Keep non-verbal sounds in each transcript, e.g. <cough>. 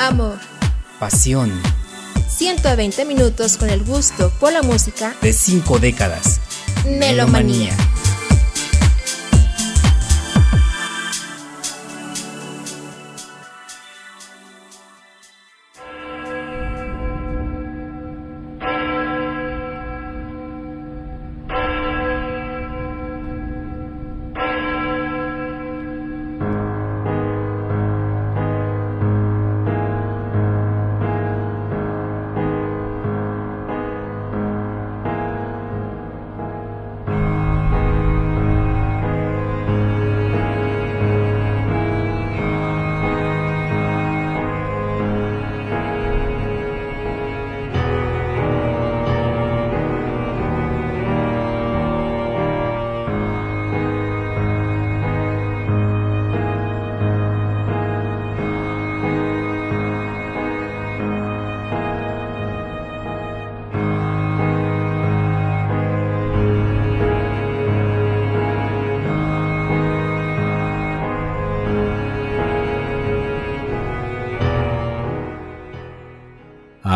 Amor. Pasión. 120 minutos con el gusto por la música de cinco décadas. Melomanía.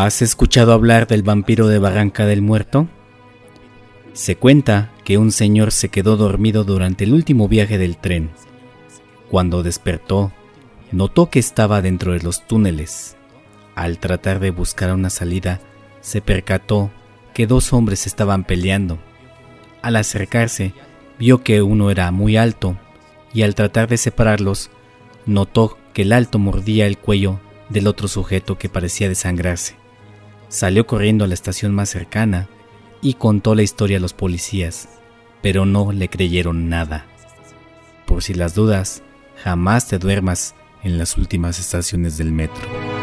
¿Has escuchado hablar del vampiro de Barranca del Muerto? Se cuenta que un señor se quedó dormido durante el último viaje del tren. Cuando despertó, notó que estaba dentro de los túneles. Al tratar de buscar una salida, se percató que dos hombres estaban peleando. Al acercarse, vio que uno era muy alto y al tratar de separarlos, notó que el alto mordía el cuello del otro sujeto que parecía desangrarse. Salió corriendo a la estación más cercana y contó la historia a los policías, pero no le creyeron nada. Por si las dudas, jamás te duermas en las últimas estaciones del metro.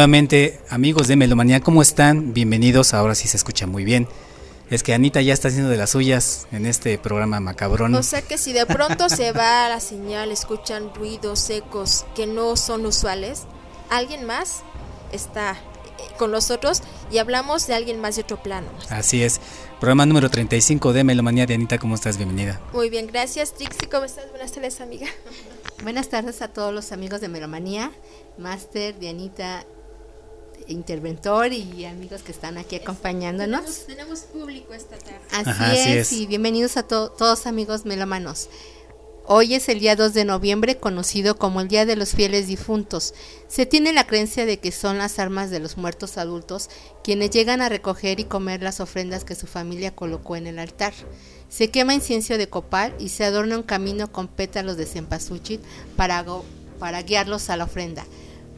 Nuevamente, amigos de Melomanía, ¿cómo están? Bienvenidos. Ahora sí se escucha muy bien. Es que Anita ya está haciendo de las suyas en este programa macabrón. O sea que si de pronto se va la señal, escuchan ruidos secos que no son usuales, alguien más está con nosotros y hablamos de alguien más de otro plano. Así es. Programa número 35 de Melomanía de Anita, ¿cómo estás? Bienvenida. Muy bien, gracias. Trixie, ¿cómo estás? Buenas tardes, amiga. Buenas tardes a todos los amigos de Melomanía, Máster, Dianita, interventor y amigos que están aquí acompañándonos. Tenemos, público esta tarde. Así, es, y bienvenidos a todos amigos melomanos. Hoy es el día 2 de noviembre, conocido como el Día de los Fieles Difuntos. Se tiene la creencia de que son las armas de los muertos adultos quienes llegan a recoger y comer las ofrendas que su familia colocó en el altar. Se quema incienso de copal y se adorna un camino con pétalos de cempasúchil para, para guiarlos a la ofrenda.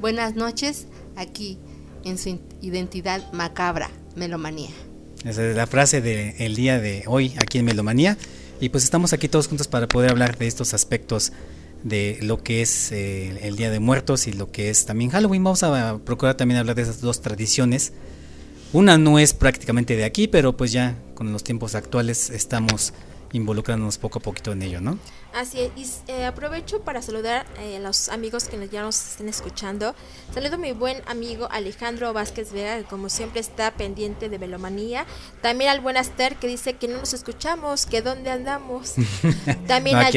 Buenas noches, aquí en su identidad macabra, Melomanía. Esa es la frase del día de hoy aquí en Melomanía. Y pues estamos aquí todos juntos para poder hablar de estos aspectos de lo que es eh, el Día de Muertos y lo que es también Halloween. Vamos a procurar también hablar de esas dos tradiciones. Una no es prácticamente de aquí, pero pues ya con los tiempos actuales estamos involucrándonos poco a poquito en ello, ¿no? Así es, y eh, aprovecho para saludar eh, a los amigos que ya nos estén escuchando. Saludo a mi buen amigo Alejandro Vázquez Vega, que como siempre está pendiente de Velomanía. También al buen Aster, que dice que no nos escuchamos, que dónde andamos. <laughs> También, a,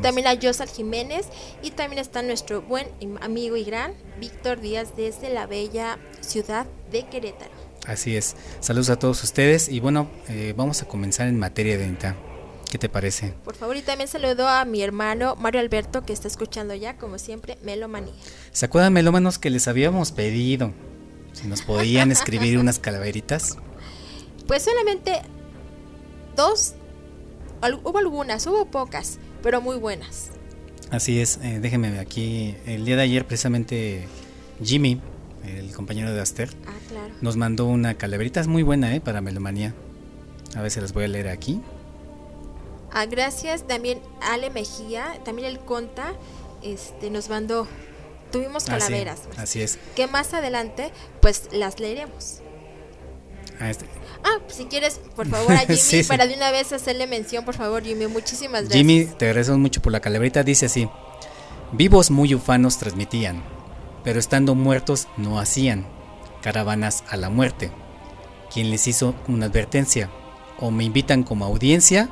también a Josal Jiménez. Y también está nuestro buen amigo y gran Víctor Díaz desde la bella ciudad de Querétaro. Así es. Saludos a todos ustedes y bueno, eh, vamos a comenzar en materia de INTA. ¿Qué te parece? Por favor, y también saludo a mi hermano Mario Alberto que está escuchando ya, como siempre, Melomanía. ¿Se acuerdan, melómanos, que les habíamos pedido si nos podían escribir unas calaveritas? <laughs> Pues solamente dos, hubo algunas, hubo pocas, pero muy buenas. Así es, eh, déjenme aquí, el día de ayer precisamente Jimmy, el compañero de Aster, ah, nos mandó una calaverita, es muy buena eh, para Melomanía. A ver si las voy a leer aquí. Ah, gracias también Ale Mejía, también el Conta, este, nos mandó, tuvimos ah, calaveras. así es. Que más adelante, pues las leeremos. Ah, este. ah pues, si quieres, por favor, a <laughs> Jimmy, para de una vez hacerle mención, por favor, Jimmy, muchísimas gracias. Jimmy, te agradecemos mucho por la calaverita, dice así, vivos muy ufanos transmitían, pero estando muertos no hacían caravanas a la muerte. Quien les hizo una advertencia, o me invitan como audiencia,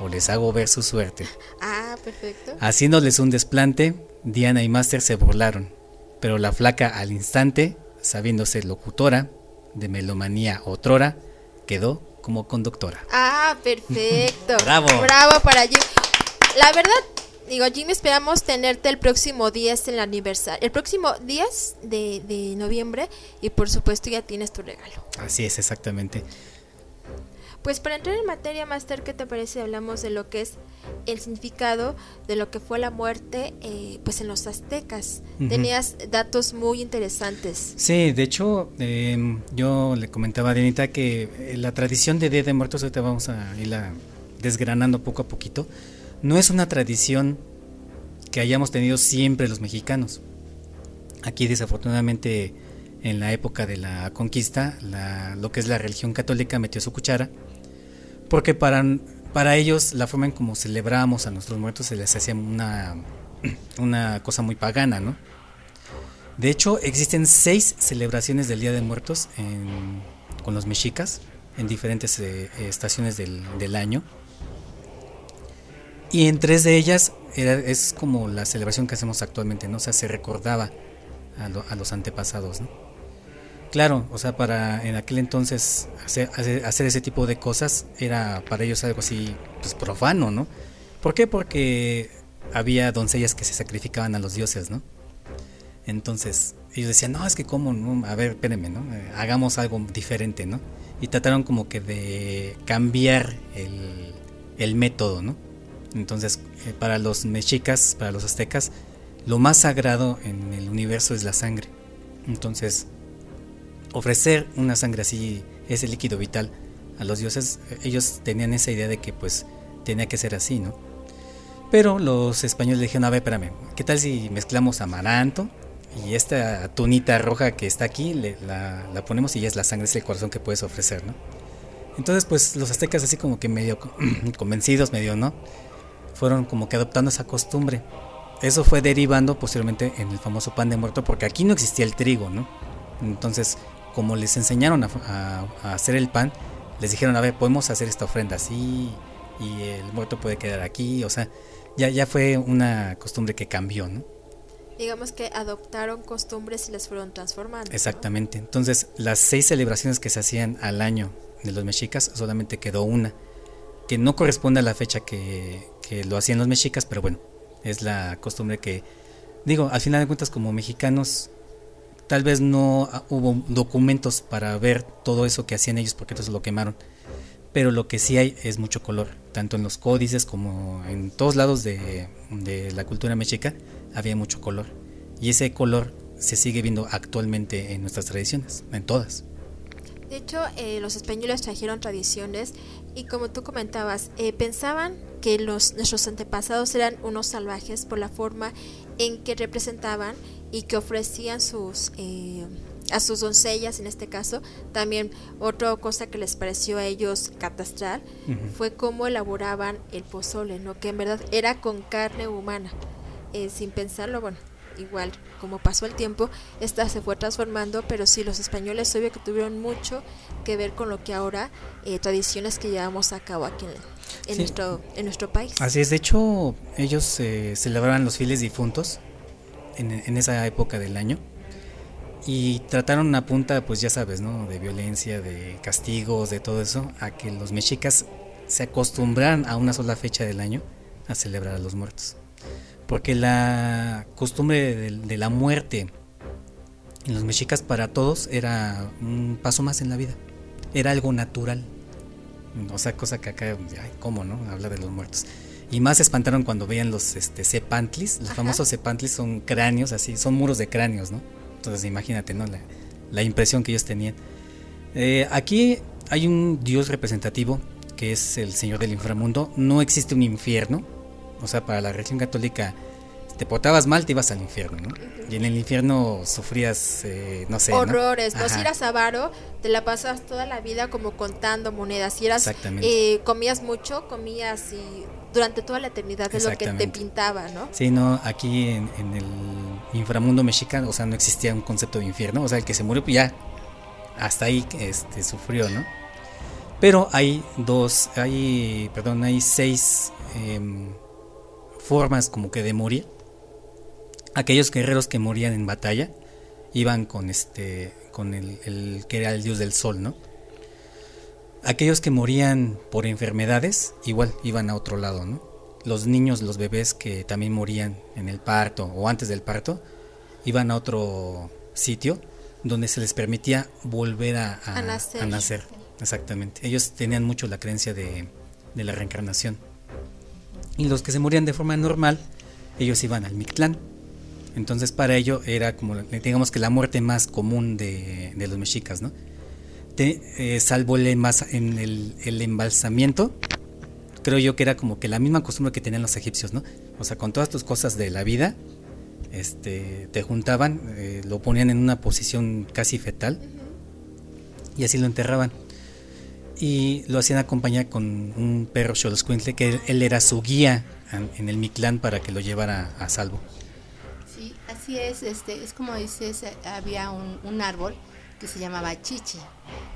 o les hago ver su suerte. Ah, perfecto. Haciéndoles un desplante, Diana y Master se burlaron, pero la flaca al instante, sabiéndose locutora de melomanía otrora, quedó como conductora. Ah, perfecto. <laughs> Bravo. Bravo para Jimmy. La verdad, digo, Jimmy, esperamos tenerte el próximo 10 en el aniversario. El próximo 10 de, de noviembre y por supuesto ya tienes tu regalo. Así es, exactamente. Pues para entrar en materia, Master, ¿qué te parece? Hablamos de lo que es el significado de lo que fue la muerte eh, pues en los aztecas. Tenías datos muy interesantes. Sí, de hecho, em, yo le comentaba a Denita que eh, la tradición de Día de Muertos, ahorita vamos a irla desgranando poco a poquito, no es una tradición que hayamos tenido siempre los mexicanos. Aquí desafortunadamente en la época de la conquista, lo que es la religión católica metió su cuchara porque para, para ellos la forma en como celebramos a nuestros muertos se les hacía una, una cosa muy pagana, ¿no? De hecho, existen seis celebraciones del Día de Muertos con los mexicas en diferentes eh, estaciones del, año. Y en tres de ellas es como la celebración que hacemos actualmente, ¿no? O sea, se recordaba a, a los antepasados, ¿no? Claro, o sea, para en aquel entonces hacer, ese tipo de cosas era para ellos algo así pues, profano, ¿no? ¿Por qué? Porque había doncellas que se sacrificaban a los dioses, ¿no? Entonces ellos decían, no, es que cómo, no? a ver, espérenme, ¿no? Hagamos algo diferente, ¿no? Y trataron como que de cambiar el, el método, ¿no? Entonces, eh, para los mexicas, para los aztecas, lo más sagrado en el universo es la sangre. Entonces, ofrecer una sangre así, ese líquido vital a los dioses, ellos tenían esa idea de que pues tenía que ser así, ¿no? Pero los españoles dijeron, a ver, espérame, ¿qué tal si mezclamos amaranto y esta tunita roja que está aquí, la, la, ponemos y ya es la sangre, es el corazón que puedes ofrecer, ¿no? Entonces pues los aztecas así como que medio <clears throat> convencidos, medio, ¿no? Fueron como que adoptando esa costumbre. Eso fue derivando posteriormente en el famoso pan de muerto porque aquí no existía el trigo, ¿no? Entonces como les enseñaron a, hacer el pan, les dijeron, a ver, podemos hacer esta ofrenda así y el muerto puede quedar aquí, o sea, ya, ya fue una costumbre que cambió, ¿no? Digamos que adoptaron costumbres y las fueron transformando. Exactamente. Entonces, las seis celebraciones que se hacían al año de los mexicas, solamente quedó una, que no corresponde a la fecha que, que lo hacían los mexicas, pero bueno, es la costumbre que, digo, al final de cuentas como mexicanos Tal vez no ah, hubo documentos para ver todo eso que hacían ellos porque entonces lo quemaron. Pero lo que sí hay es mucho color, tanto en los códices como en todos lados de, la cultura mexica había mucho color. Y ese color se sigue viendo actualmente en nuestras tradiciones, en todas. De hecho, eh, los españoles trajeron tradiciones y como tú comentabas, eh, pensaban que los, nuestros antepasados eran unos salvajes por la forma en que representaban y que ofrecían sus eh, a sus doncellas en este caso. También otra cosa que les pareció a ellos catastral fue cómo elaboraban el pozole no que en verdad era con carne humana. Eh, sin pensarlo bueno igual como pasó el tiempo esta se fue transformando pero sí los españoles obvio que tuvieron mucho que ver con lo que ahora eh, tradiciones que llevamos a cabo aquí en, nuestro en nuestro país así es de hecho ellos eh, celebraban los fieles difuntos en, en esa época del año y trataron una punta, pues ya sabes, ¿no? De violencia, de castigos, de todo eso, a que los mexicas se acostumbraran a una sola fecha del año a celebrar a los muertos. Porque la costumbre de, la muerte en los mexicas para todos era un paso más en la vida, era algo natural. O sea, cosa que acá, ay, ¿cómo no? Habla de los muertos. Y más se espantaron cuando veían los este, cepantlis. Los famosos cepantlis son cráneos, así, son muros de cráneos, ¿no? Entonces imagínate, ¿no? La, impresión que ellos tenían. Eh, aquí hay un dios representativo que es el Señor del inframundo. No existe un infierno. O sea, para la religión católica, te portabas mal, te ibas al infierno, ¿no? Y en el infierno sufrías, eh, no sé. Horrores. ¿no? Si eras avaro, te la pasas toda la vida como contando monedas. Si eras, eh, comías mucho, comías y durante toda la eternidad es lo que te pintaba, ¿no? Sí, no, aquí en, el inframundo mexicano, o sea, no existía un concepto de infierno, o sea, el que se murió, pues ya, hasta ahí este, sufrió, ¿no? Pero hay dos, hay, perdón, hay seis em, formas como que de morir. Aquellos guerreros que morían en batalla iban con este, con el, el que era el dios del sol, ¿no? Aquellos que morían por enfermedades, igual iban a otro lado, ¿no? Los niños, los bebés que también morían en el parto o antes del parto, iban a otro sitio donde se les permitía volver a, nacer. Exactamente. Ellos tenían mucho la creencia de, de, la reencarnación. Y los que se morían de forma normal, ellos iban al Mictlán. Entonces para ello era como, digamos que la muerte más común de, los mexicas, ¿no? Eh, salvo el, en el, embalsamiento, creo yo que era como que la misma costumbre que tenían los egipcios, ¿no? O sea, con todas tus cosas de la vida, este, te juntaban, eh, lo ponían en una posición casi fetal y así lo enterraban. Y lo hacían acompañar con un perro Xoloscuintle, que él, era su guía en, el Mictlán para que lo llevara a salvo. Así es, este, es como dices, había un, un árbol que se llamaba chichi.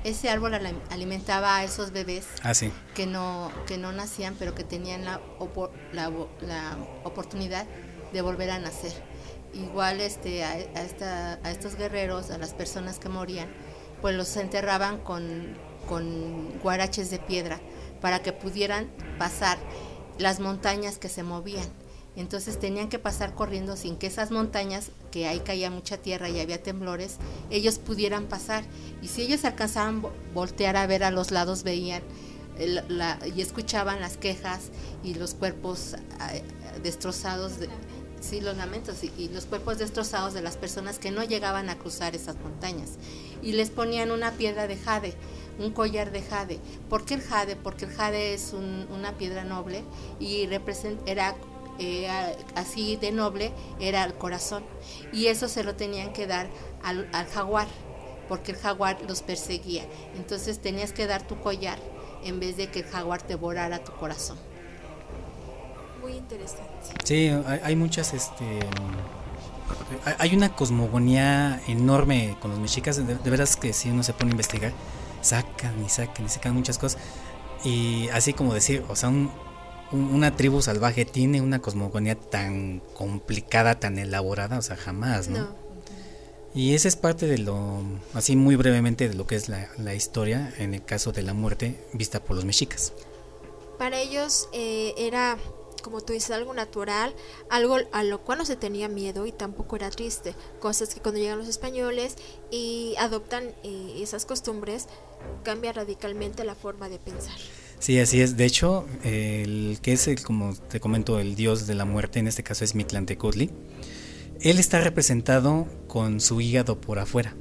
Ese árbol alimentaba a esos bebés ah, que, no, que no nacían, pero que tenían la, la, oportunidad de volver a nacer. Igual este, a, esta, a, estos guerreros, a las personas que morían, pues los enterraban con, con guaraches de piedra para que pudieran pasar las montañas que se movían entonces tenían que pasar corriendo sin que esas montañas, que ahí caía mucha tierra y había temblores, ellos pudieran pasar. Y si ellos alcanzaban voltear a ver a los lados, veían y escuchaban las quejas y los cuerpos ah, destrozados, de, sí, los lamentos y, los cuerpos destrozados de las personas que no llegaban a cruzar esas montañas. Y les ponían una piedra de jade, un collar de jade. ¿Por qué el jade? Porque el jade es una piedra noble y era eh, así de noble era el corazón. Y eso se lo tenían que dar al, jaguar, porque el jaguar los perseguía. Entonces tenías que dar tu collar en vez de que el jaguar te borara tu corazón. Muy interesante. Sí, hay, muchas, este, hay una cosmogonía enorme con los mexicas, de, de, veras que si uno se pone a investigar, sacan y sacan y sacan muchas cosas. Y así como decir, o sea, un, una tribu salvaje tiene una cosmogonía tan complicada, tan elaborada, o sea, jamás, ¿no? Y esa es parte de lo, así muy brevemente, de lo que es la, historia en el caso de la muerte vista por los mexicas. Para ellos eh, era, como tú dices, algo natural, algo a lo cual no se tenía miedo y tampoco era triste. Cosas que cuando llegan los españoles y adoptan eh, esas costumbres, cambia radicalmente la forma de pensar. Sí, así es. De hecho, el que es, el, como te comento, el dios de la muerte, en este caso es Mictlantecutli, él está representado con su hígado por afuera.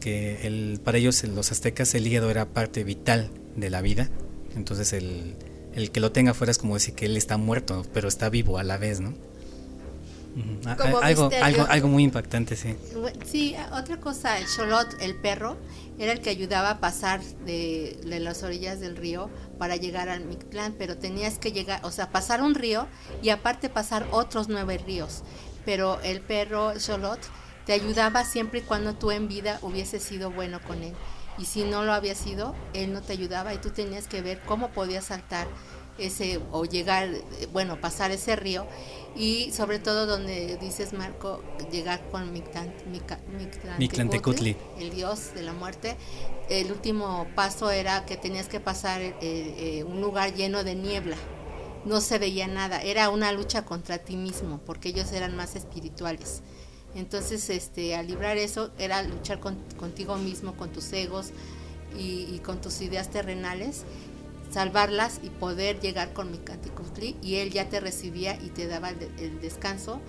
Que el, para ellos, los aztecas, el hígado era parte vital de la vida. Entonces, el, el que lo tenga afuera es como decir que él está muerto, pero está vivo a la vez, ¿no? Algo, algo, algo muy impactante, sí. Sí, otra cosa, el Cholot, el perro, era el que ayudaba a pasar de, las orillas del río para llegar al Mictlán, pero tenías que llegar, o sea, pasar un río y aparte pasar otros nueve ríos. Pero el perro, Cholot, te ayudaba siempre y cuando tú en vida hubieses sido bueno con él. Y si no lo había sido, él no te ayudaba y tú tenías que ver cómo podías saltar ese o llegar, bueno, pasar ese río y sobre todo donde dices Marco llegar con Mictlantecutli, el dios de la muerte. El último paso era que tenías que pasar eh, eh, un lugar lleno de niebla. No se veía nada, era una lucha contra ti mismo, porque ellos eran más espirituales. Entonces, este, al librar eso era luchar contigo mismo, con tus egos y, y con tus ideas terrenales salvarlas y poder llegar con mi Canticutli y él ya te recibía y te daba el, descanso.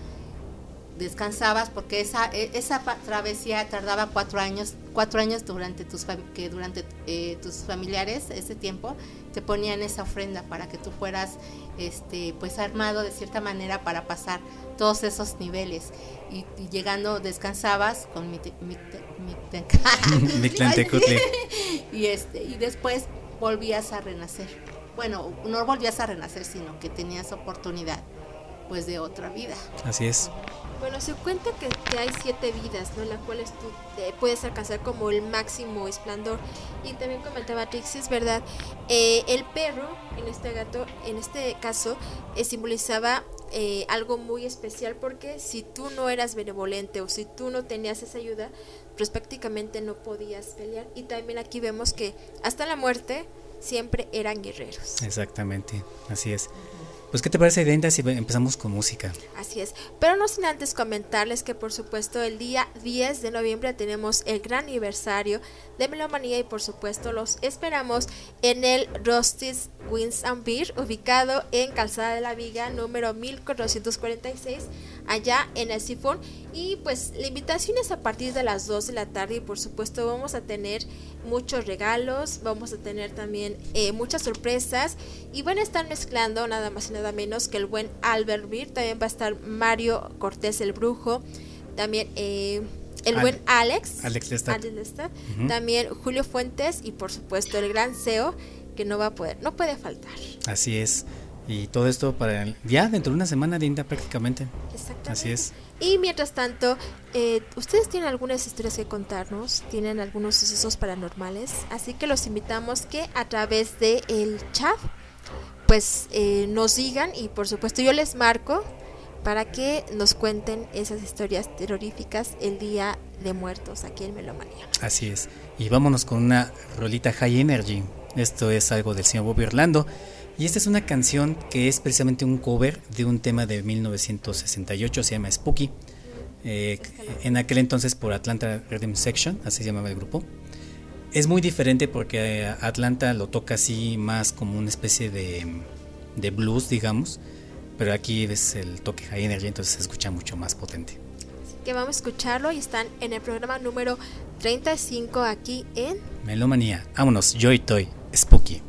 Descansabas porque esa, e, esa travesía tardaba cuatro años, cuatro años durante tus, que durante eh, tus familiares, ese tiempo, te ponían esa ofrenda para que tú fueras este, pues armado de cierta manera para pasar todos esos niveles. Y, llegando descansabas con mi, mi, mi, <laughs> <laughs> y este y después volvías a renacer. Bueno, no volvías a renacer, sino que tenías oportunidad pues de otra vida. Así es. Bueno, se cuenta que, hay siete vidas, ¿no? En las cuales tú puedes alcanzar como el máximo esplendor. Y también comentaba Trixie, verdad, eh, el perro, en este gato, en este caso, eh, simbolizaba eh, algo muy especial porque si tú no eras benevolente o si tú no tenías esa ayuda, pues prácticamente no podías pelear. Y también aquí vemos que hasta la muerte siempre eran guerreros. Exactamente, así es. Pues, ¿qué te parece, Identa, si empezamos con música? Así es. Pero no sin antes comentarles que, por supuesto, el día 10 de noviembre tenemos el gran aniversario de Melomanía y, por supuesto, los esperamos en el Rostis Wins and Beer, ubicado en Calzada de la Viga, número 1446, allá en el Sifón. Y, pues, la invitación es a partir de las 2 de la tarde y, por supuesto, vamos a tener muchos regalos, vamos a tener también eh, muchas sorpresas y van a estar mezclando nada más y nada menos que el buen Albert Beer, también va a estar Mario Cortés el Brujo, también eh, el buen Alex, Alex también Julio Fuentes y por supuesto el gran CEO que no va a poder, no puede faltar. Así es. Y todo esto para ya dentro de una semana de Inda prácticamente. Exactamente. Así es. Y mientras tanto, eh, ustedes tienen algunas historias que contarnos, tienen algunos sucesos paranormales, así que los invitamos que a través de el chat, pues eh, nos digan y por supuesto yo les marco para que nos cuenten esas historias terroríficas el día de muertos aquí en Melomanía. Así es. Y vámonos con una rolita High Energy. Esto es algo del señor Bobby Orlando. Y esta es una canción que es precisamente un cover de un tema de 1968, se llama Spooky. Eh, en aquel entonces por Atlanta Rhythm Section, así se llamaba el grupo. Es muy diferente porque eh, Atlanta lo toca así más como una especie de, de blues, digamos. Pero aquí es el toque high energy, entonces se escucha mucho más potente. Así que vamos a escucharlo y están en el programa número 35 aquí en Melomanía. Vámonos, Joy Toy, Spooky.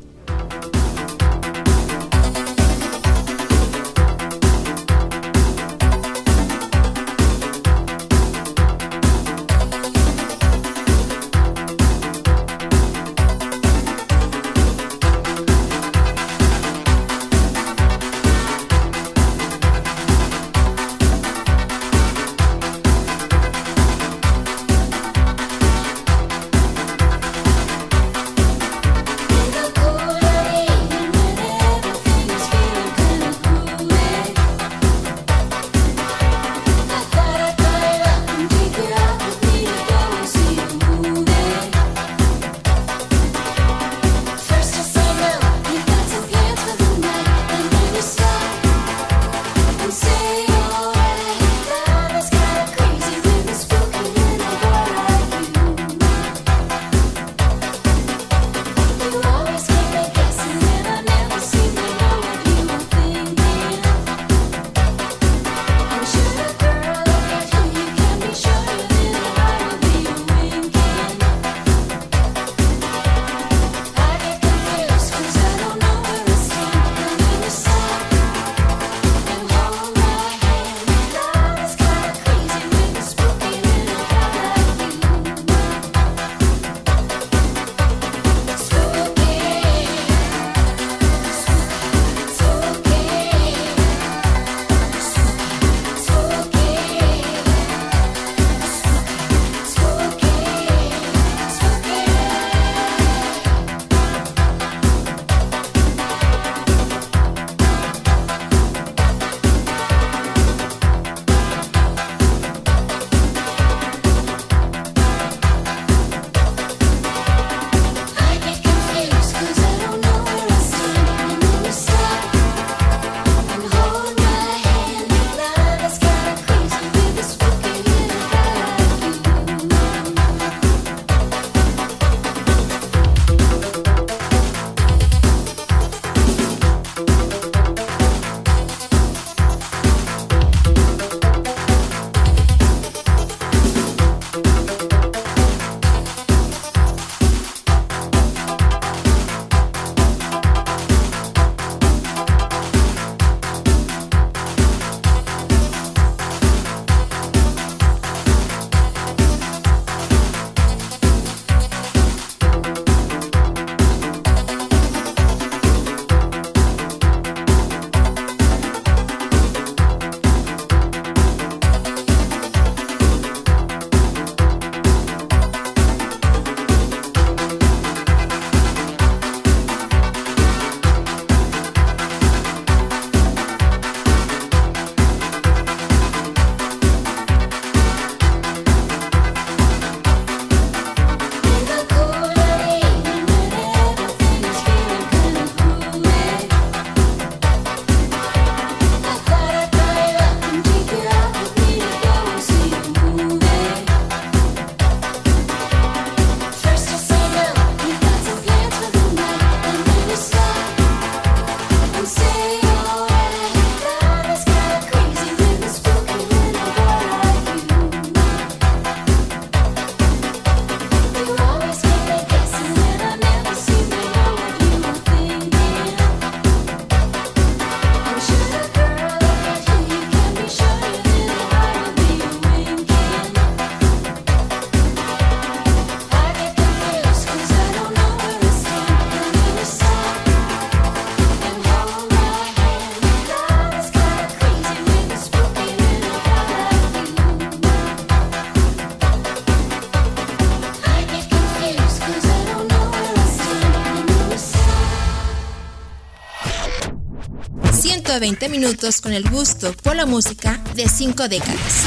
Cada 20 minutos con el gusto por la música de 5 décadas.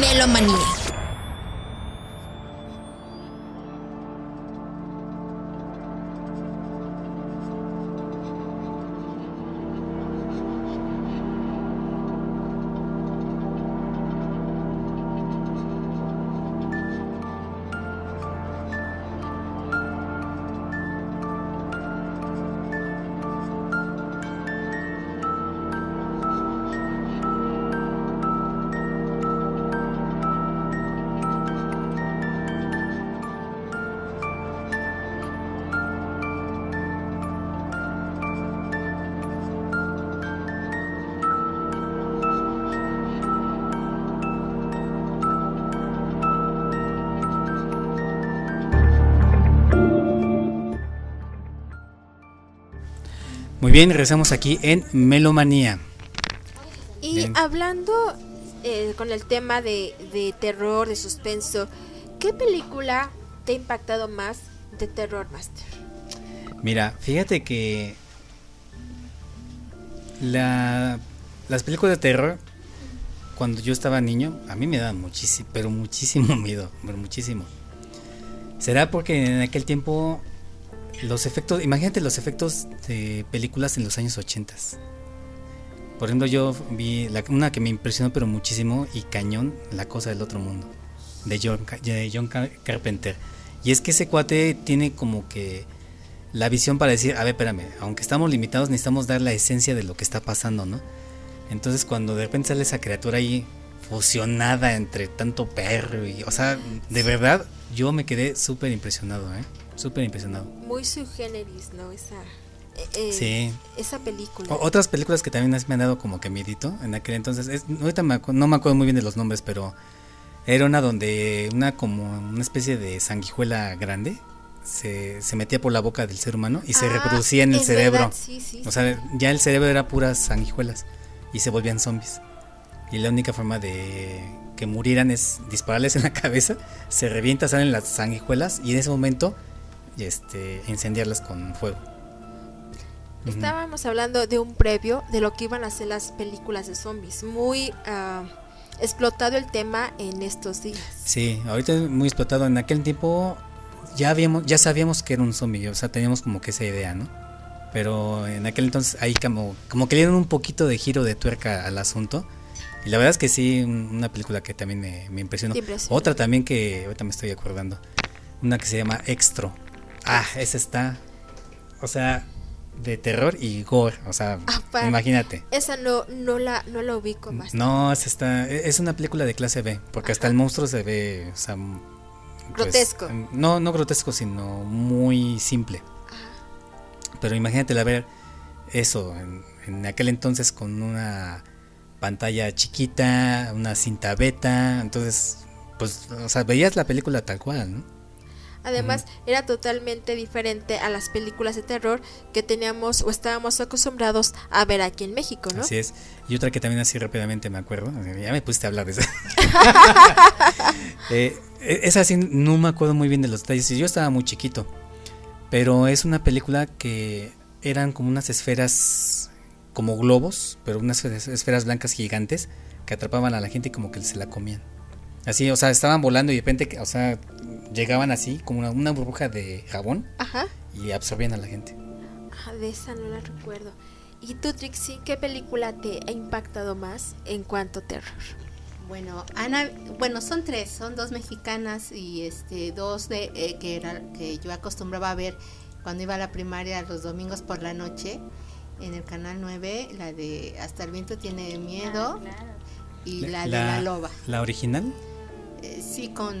Melomanía. Bien, regresamos aquí en Melomanía. Y hablando eh, con el tema de, de, terror, de suspenso, ¿qué película te ha impactado más de terror, Master? Mira, fíjate que la, las películas de terror, cuando yo estaba niño, a mí me daban muchísimo, pero muchísimo <laughs> miedo, pero muchísimo. ¿Será porque en aquel tiempo los efectos, imagínate los efectos de películas en los años 80. Por ejemplo, yo vi una que me impresionó pero muchísimo y cañón, La cosa del otro mundo, de John, de John Carpenter. Y es que ese cuate tiene como que la visión para decir, a ver, espérame, aunque estamos limitados necesitamos dar la esencia de lo que está pasando, ¿no? Entonces cuando de repente sale esa criatura ahí fusionada entre tanto perro y, o sea, de verdad yo me quedé súper impresionado, ¿eh? Súper impresionado. Muy subgéneris, ¿no? Esa, eh, eh, sí. esa película. O, otras películas que también me han dado como que miedito en aquel entonces. Es, ahorita no me acuerdo muy bien de los nombres, pero era una donde una como una especie de sanguijuela grande se, se metía por la boca del ser humano y se Ah, reproducía en el cerebro. verdad, sí, sí, O sea, ya el cerebro era puras sanguijuelas y se volvían zombies. Y la única forma de que murieran es dispararles en la <laughs> cabeza, se revienta, salen las sanguijuelas y en ese momento este, incendiarlas con fuego. Estábamos hablando de un previo de lo que iban a ser las películas de zombies. Muy ah, explotado el tema en estos días. Sí, ahorita es muy explotado. En aquel tiempo ya habíamos, ya sabíamos que era un zombie, o sea, teníamos como que esa idea, ¿no? Pero en aquel entonces ahí como, como que le dieron un poquito de giro de tuerca al asunto. Y la verdad es que sí, un- una película que también me, me impresionó. Otra también que ahorita me estoy acordando. Una que se llama Extro. Ah, esa está. O sea, de terror y gore. O sea, Aparte. imagínate. Esa no, no, la, no la ubico más. No, esa está, e- es una película de clase B, porque hasta el monstruo se ve, o sea, pues, Grotesco. em, no, no grotesco, sino muy simple. Pero imagínate ver eso en, en aquel entonces con una pantalla chiquita, una cinta beta, entonces, pues, o sea, veías la película tal cual, ¿no? Además, era totalmente diferente a las películas de terror que teníamos o estábamos acostumbrados a ver aquí en México, ¿no? Así es. Y otra que también así rápidamente me acuerdo, ya me pusiste a hablar de esa. <laughs> Eh, esa sí no me acuerdo muy bien de los detalles, yo estaba muy chiquito, pero es una película que eran como unas esferas, como globos, pero unas esferas- esferas blancas gigantes que atrapaban a la gente y como que se la comían. Así, o sea, estaban volando y de repente, o sea, llegaban así como una, una burbuja de jabón Ajá. y absorbían a la gente. Ah, de esa no la recuerdo. ¿Y tú, Trixie, qué película te ha impactado más en cuanto a terror? Bueno, Ana, bueno, son tres, son dos mexicanas y este dos de eh, que era que yo acostumbraba a ver cuando iba a la primaria los domingos por la noche en el canal 9, la de Hasta el viento tiene miedo y la, de la loba. ¿La original? Eh, sí, con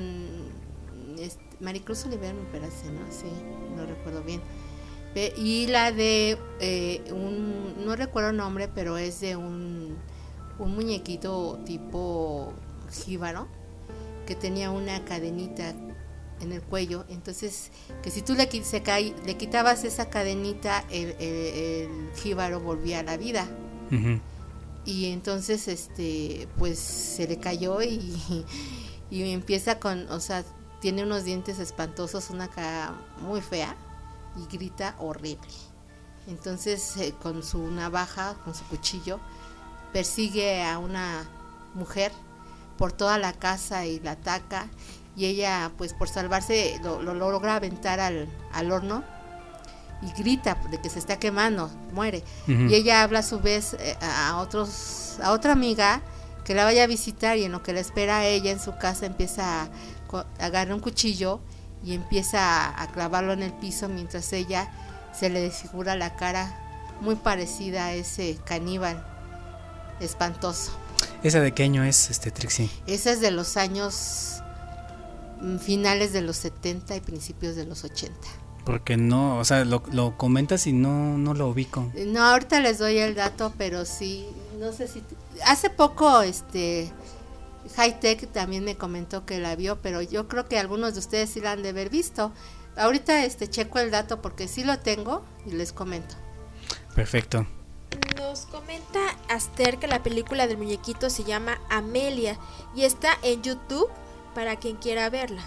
este, Maricruz Oliver me parece, ¿no? Sí, no recuerdo bien. Y la de eh, un, no recuerdo el nombre, pero es de un, un muñequito tipo jíbaro que tenía una cadenita en el cuello. Entonces, que si tú le, se le quitabas esa cadenita, el, el, el jíbaro volvía a la vida y entonces este pues se le cayó y, y empieza con o sea tiene unos dientes espantosos una cara muy fea y grita horrible Entonces eh, con su navaja, con su cuchillo, persigue a una mujer por toda la casa y la ataca y ella pues por salvarse lo, lo logra aventar al, al horno y grita de que se está quemando, muere. Y ella habla a su vez eh, a otros a otra amiga que la vaya a visitar y en lo que la espera ella en su casa empieza a co- agarra un cuchillo y empieza a, a clavarlo en el piso mientras ella se le desfigura la cara muy parecida a ese caníbal espantoso. ¿Esa de qué año es, este Trixie? Esa es de los años mm, finales de los 70 y principios de los 80. Porque no, o sea, lo, lo comentas y no, no lo ubico. No, ahorita les doy el dato, pero sí, no sé si... Hace poco, este, High Tech también me comentó que la vio, pero yo creo que algunos de ustedes sí la han de haber visto. Ahorita, este, checo el dato porque sí lo tengo y les comento. Perfecto. Nos comenta Aster que la película del muñequito se llama Amelia y está en YouTube para quien quiera verla.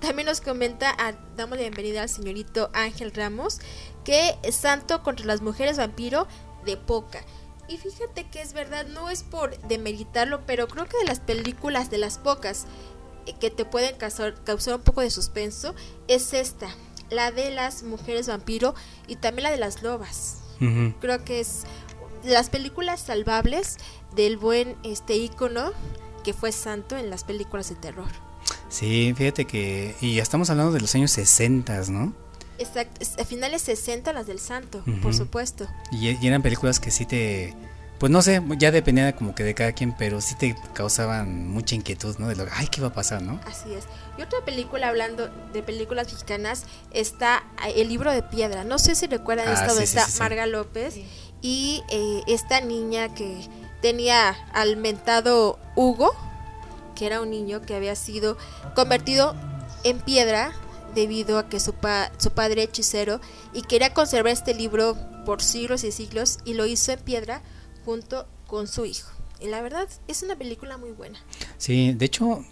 También nos comenta, a- damos la bienvenida al señorito Ángel Ramos, que es santo contra las mujeres vampiro de poca. Y fíjate que es verdad, no es por demeritarlo, pero creo que de las películas de las pocas eh, que te pueden causar, causar un poco de suspenso, es esta, la de las mujeres vampiro y también la de las lobas creo que es las películas salvables del buen este ícono que fue santo en las películas de terror. Sí, fíjate que. Y ya estamos hablando de los años 60, ¿no? Exacto, a finales 60 las del santo, por supuesto. Y, y eran películas que sí te. Pues no sé, ya dependía como que de cada quien, pero sí te causaban mucha inquietud, ¿no? De lo, ay, ¿qué va a pasar, no? Así es. Y otra película hablando de películas mexicanas está eh, El libro de piedra. No sé si recuerdan Ah, esta sí, donde sí, está sí, sí. Marga López y eh, esta niña que tenía al mentado Hugo, que era un niño que había sido convertido en piedra debido a que su, pa- su padre hechicero y quería conservar este libro por siglos y siglos y lo hizo en piedra junto con su hijo. Y la verdad es una película muy buena. Sí, de hecho,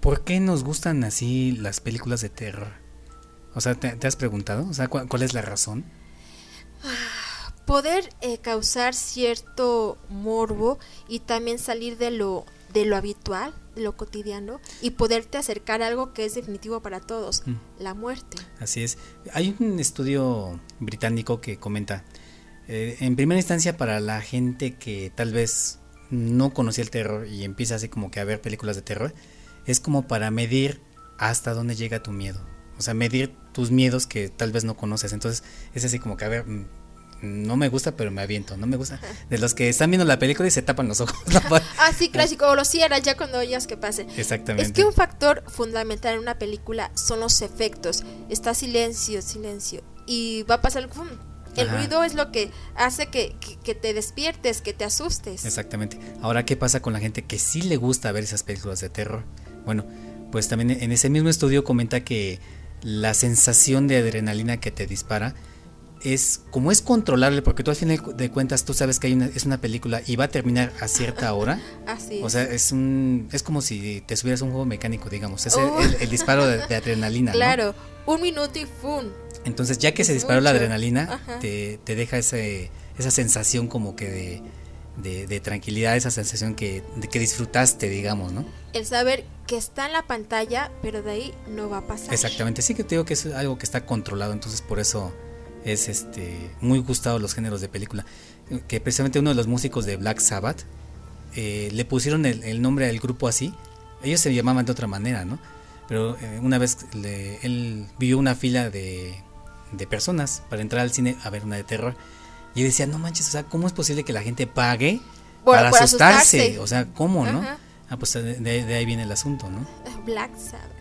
¿por qué nos gustan así las películas de terror? O sea, ¿te, te has preguntado? O sea, ¿cuál, cuál es la razón? poder eh, causar cierto morbo y también salir de lo de lo habitual, de lo cotidiano y poderte acercar a algo que es definitivo para todos, Mm. la muerte. Así es. Hay un estudio británico que comenta, eh, en primera instancia para la gente que tal vez no conocía el terror y empieza así como que a ver películas de terror, es como para medir hasta dónde llega tu miedo. O sea, medir tus miedos que tal vez no conoces. Entonces es así como que, a ver, mm, no me gusta, pero me aviento. No me gusta. De los que están viendo la película y se tapan los ojos. <laughs> Ah, sí, clásico, o lo cierras ya cuando que pase. Exactamente. Es que un factor fundamental en una película son los efectos. Está silencio, silencio. Y va a pasar... El Ajá. ruido es lo que hace que, que- que te despiertes, que te asustes. Exactamente. Ahora, ¿qué pasa con la gente que sí le gusta ver esas películas de terror? Bueno, pues también en ese mismo estudio comenta que la sensación de adrenalina que te dispara es como es controlable, porque tú al final de cuentas tú sabes que hay una, es una película y va a terminar a cierta hora. <laughs> Así O es. sea, es un es como si te subieras a un juego mecánico, digamos. Es Oh. el, el- el disparo de, de adrenalina. ¿no? claro, un minuto y ¡fum! Entonces, ya que se disparó la adrenalina, te, te deja ese, esa sensación como que de, de- de tranquilidad, esa sensación que, de que disfrutaste, digamos, ¿no? el saber que está en la pantalla, pero de ahí no va a pasar. Exactamente, sí que te digo que es algo que está controlado, entonces por eso es este muy gustado los géneros de película. Que precisamente uno de los músicos de Black Sabbath eh, le pusieron el, el nombre al grupo así, ellos se llamaban de otra manera, ¿no? Pero eh, una vez le- él vio una fila de, de personas para entrar al cine a ver una de terror y decía, no manches, o sea, ¿cómo es posible que la gente pague Por- para por asustarse? asustarse. O sea, ¿cómo, no? Ah, pues de, de ahí viene el asunto, ¿no? Black Sabbath.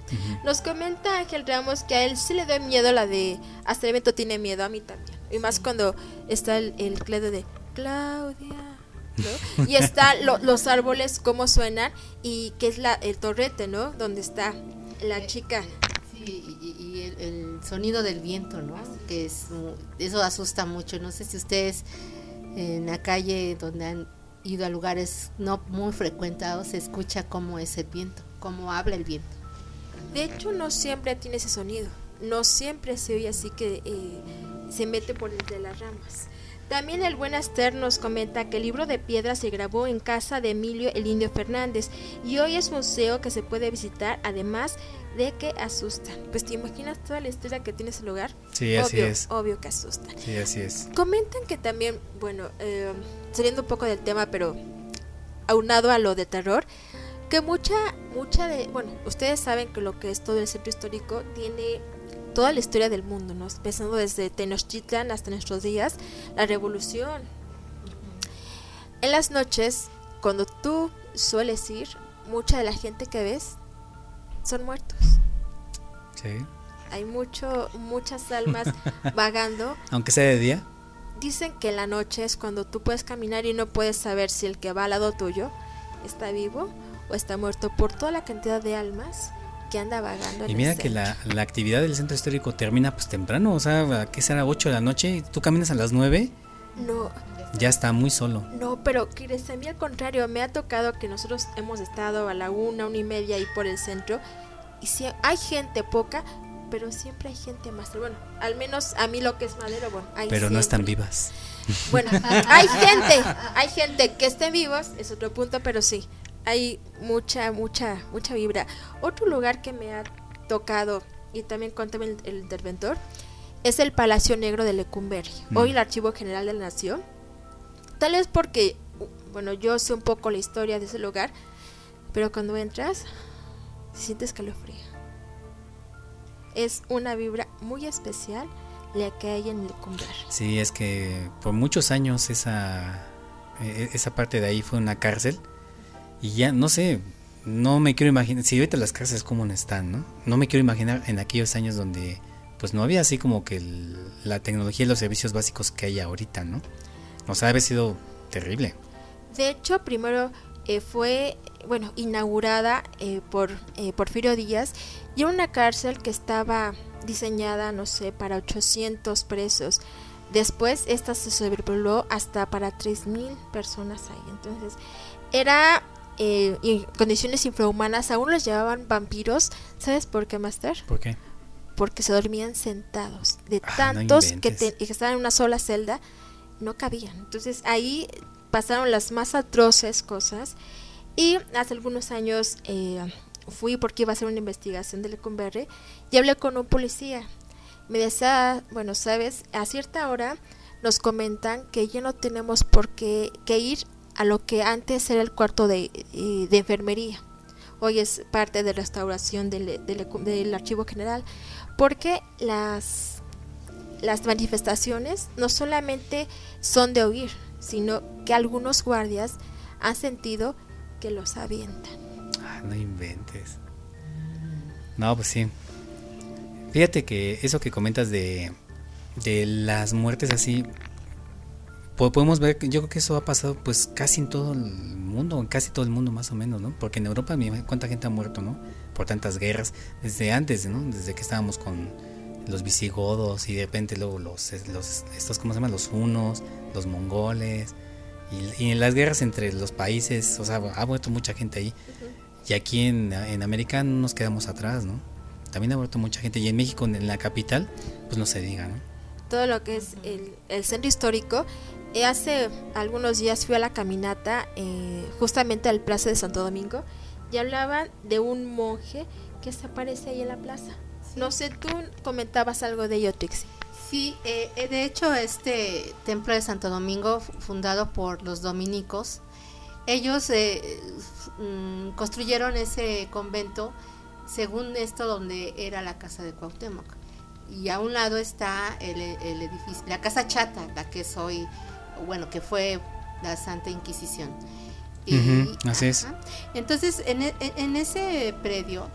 Nos comenta Ángel Ramos que a él sí le da miedo la de Hasta el evento tiene miedo, a mí también. Y más cuando está el, el credo de Claudia. ¿no? <laughs> Y está lo- los árboles, cómo suenan, y que es la, el torrete, ¿no? Donde está la chica. Sí, y, y el, el sonido del viento, ¿no? Que es eso asusta mucho. No sé si ustedes en la calle donde han ido a lugares no muy frecuentados se escucha cómo es el viento, cómo habla el viento. De hecho, no siempre tiene ese sonido. No siempre se oye así que eh, se mete por entre las ramas. También el buen Aster nos comenta que el libro de piedra se grabó en casa de Emilio el Indio Fernández y hoy es museo que se puede visitar, además de que asustan. Pues te imaginas toda la historia que tiene ese lugar. Sí, así obvio, es. Obvio que asustan. Sí, así es. Comentan que también, bueno, eh, saliendo un poco del tema, pero aunado a lo de terror, que mucha, mucha de, bueno, ustedes saben que lo que es todo el centro histórico tiene toda la historia del mundo, ¿no? Empezando desde Tenochtitlan hasta nuestros días, la revolución. En las noches, cuando tú sueles ir, mucha de la gente que ves son muertos. Sí. Hay mucho, muchas almas <laughs> vagando. Aunque sea de día. Dicen que en la noche es cuando tú puedes caminar y no puedes saber si el que va al lado tuyo está vivo o está muerto por toda la cantidad de almas que anda vagando. Y mira que la, la actividad del centro histórico termina pues temprano, o sea, ¿qué será? 8 de la noche, y tú caminas a las 9, No, ya está muy solo. no, pero quieres a mí al contrario, me ha tocado que nosotros hemos estado a la una, una y media ahí por el centro y si hay gente poca, pero siempre hay gente más. Bueno, al menos a mí lo que es madero, bueno, hay Pero no están siempre. vivas. Bueno, hay gente, hay gente que estén vivos, es otro punto, pero sí, hay mucha, mucha, mucha vibra. Otro lugar que me ha tocado, y también cuéntame el, el interventor, es el Palacio Negro de Lecumberri, Mm. hoy el Archivo General de la Nación. Tal vez porque, bueno, yo sé un poco la historia de ese lugar, pero cuando entras, sientes escalofrío. Es una vibra muy especial la que hay en Lecumberri. Sí, es que por muchos años esa, eh, esa parte de ahí fue una cárcel. Y ya, no sé, no me quiero imaginar, si ahorita las cárceles como están, ¿no? No me quiero imaginar en aquellos años donde pues no había así como que el- la tecnología y los servicios básicos que hay ahorita, ¿no? O sea, había sido terrible. De hecho, primero eh, fue, bueno, inaugurada eh, por eh, Porfirio Díaz y era una cárcel que estaba diseñada, no sé, para 800 presos. Después, esta se sobrepobló hasta para 3.000 personas ahí. Entonces, era eh, en condiciones infrahumanas. Aún los llamaban vampiros. ¿Sabes por qué, Master? ¿Por qué? Porque se dormían sentados. De Ah, no tantos que, te- que estaban en una sola celda, no cabían. Entonces ahí pasaron las más atroces cosas. Y hace algunos años eh, fui porque iba a hacer una investigación de Lecumberri y hablé con un policía. Me decía, bueno, sabes, a cierta hora nos comentan que ya no tenemos por qué que ir a lo que antes era el cuarto de, de enfermería. Hoy es parte de restauración del, del- archivo general, porque las, las manifestaciones no solamente son de oír, sino que algunos guardias han sentido que los avientan. Ah, no inventes. No, pues sí. Fíjate que eso que comentas de, de las muertes así, podemos ver, yo creo que eso ha pasado pues casi en todo el mundo, en casi todo el mundo más o menos, ¿no? Porque en Europa, cuánta gente ha muerto, ¿no? Por tantas guerras, desde antes, ¿no? Desde que estábamos con los visigodos y de repente luego los, los estos, ¿cómo se llaman? Los hunos, los mongoles. Y, y en las guerras entre los países, o sea, ha muerto mucha gente ahí. Y aquí en, en América no nos quedamos atrás, ¿no? También ha muerto mucha gente. Y en México, en la capital, pues no se diga, ¿no? todo lo que es el, el centro histórico. Eh, hace algunos días fui a la caminata eh, justamente al Plaza de Santo Domingo y hablaban de un monje que se aparece ahí en la plaza. No sé, tú comentabas algo de ello, Trixie. Sí, eh, eh, de hecho este templo de Santo Domingo, fu- fundado por los dominicos, ellos eh, mm, construyeron ese convento según esto donde era la casa de Cuauhtémoc. Y a un lado está el, el edificio, la casa chata, la que es hoy, bueno, que fue la Santa Inquisición. Así es. Entonces, en, e- en ese predio,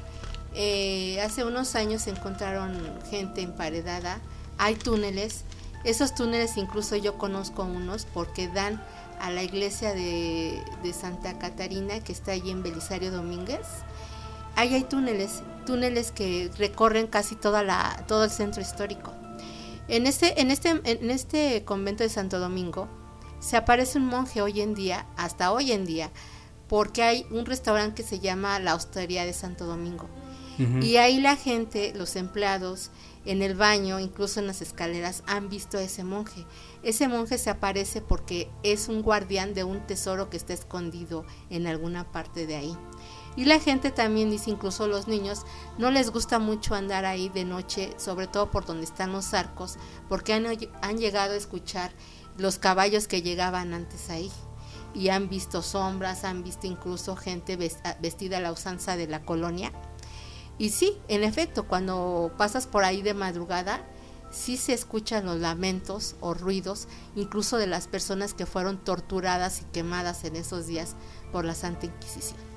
eh, hace unos años se encontraron gente emparedada, hay túneles, esos túneles incluso yo conozco unos porque dan a la iglesia de, de Santa Catarina que está allí en Belisario Domínguez. Ahí hay túneles, túneles que recorren casi toda la, todo el centro histórico. En este, en, este, en este convento de Santo Domingo se aparece un monje hoy en día, hasta hoy en día, porque hay un restaurante que se llama La Hostería de Santo Domingo. Y ahí la gente, los empleados, en el baño, incluso en las escaleras, han visto a ese monje. Ese monje se aparece porque es un guardián de un tesoro que está escondido en alguna parte de ahí. Y la gente también dice, incluso los niños, no les gusta mucho andar ahí de noche, sobre todo por donde están los arcos, porque han, llegado a escuchar los caballos que llegaban antes ahí. Y han visto sombras, han visto incluso gente vestida a la usanza de la colonia y sí, en efecto, cuando pasas por ahí de madrugada, sí se escuchan los lamentos o ruidos, incluso de las personas que fueron torturadas y quemadas en esos días por la Santa Inquisición.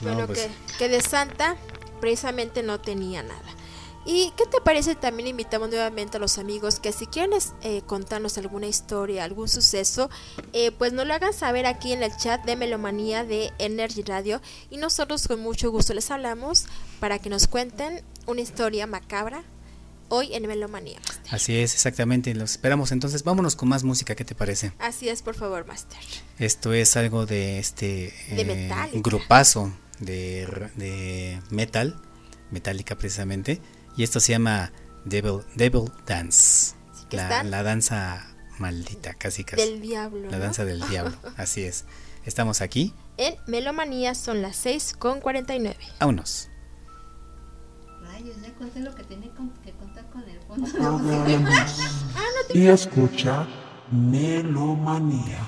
Bueno, pues que, que de santa precisamente no tenía nada. ¿Y qué te parece? También invitamos nuevamente a los amigos que si quieren eh, contarnos alguna historia, algún suceso, eh, pues nos lo hagan saber aquí en el chat de Melomanía de Energy Radio y nosotros con mucho gusto les hablamos para que nos cuenten una historia macabra hoy en Melomanía. Así es, exactamente. Los esperamos. Entonces, vámonos con más música. ¿Qué te parece? Así es, por favor, Master. Esto es algo de este de eh, grupazo de, de metal, metálica precisamente y esto se llama Devil, Devil Dance. La, la, danza maldita, casi casi. Del diablo. La danza del <laughs> diablo, así es. Estamos aquí. En Melomanía son las 6 con 49. Vámonos. Rayos, ya conté lo que tenía que contar con el fondo. ah, no <laughs> te... Y escucha Melomanía.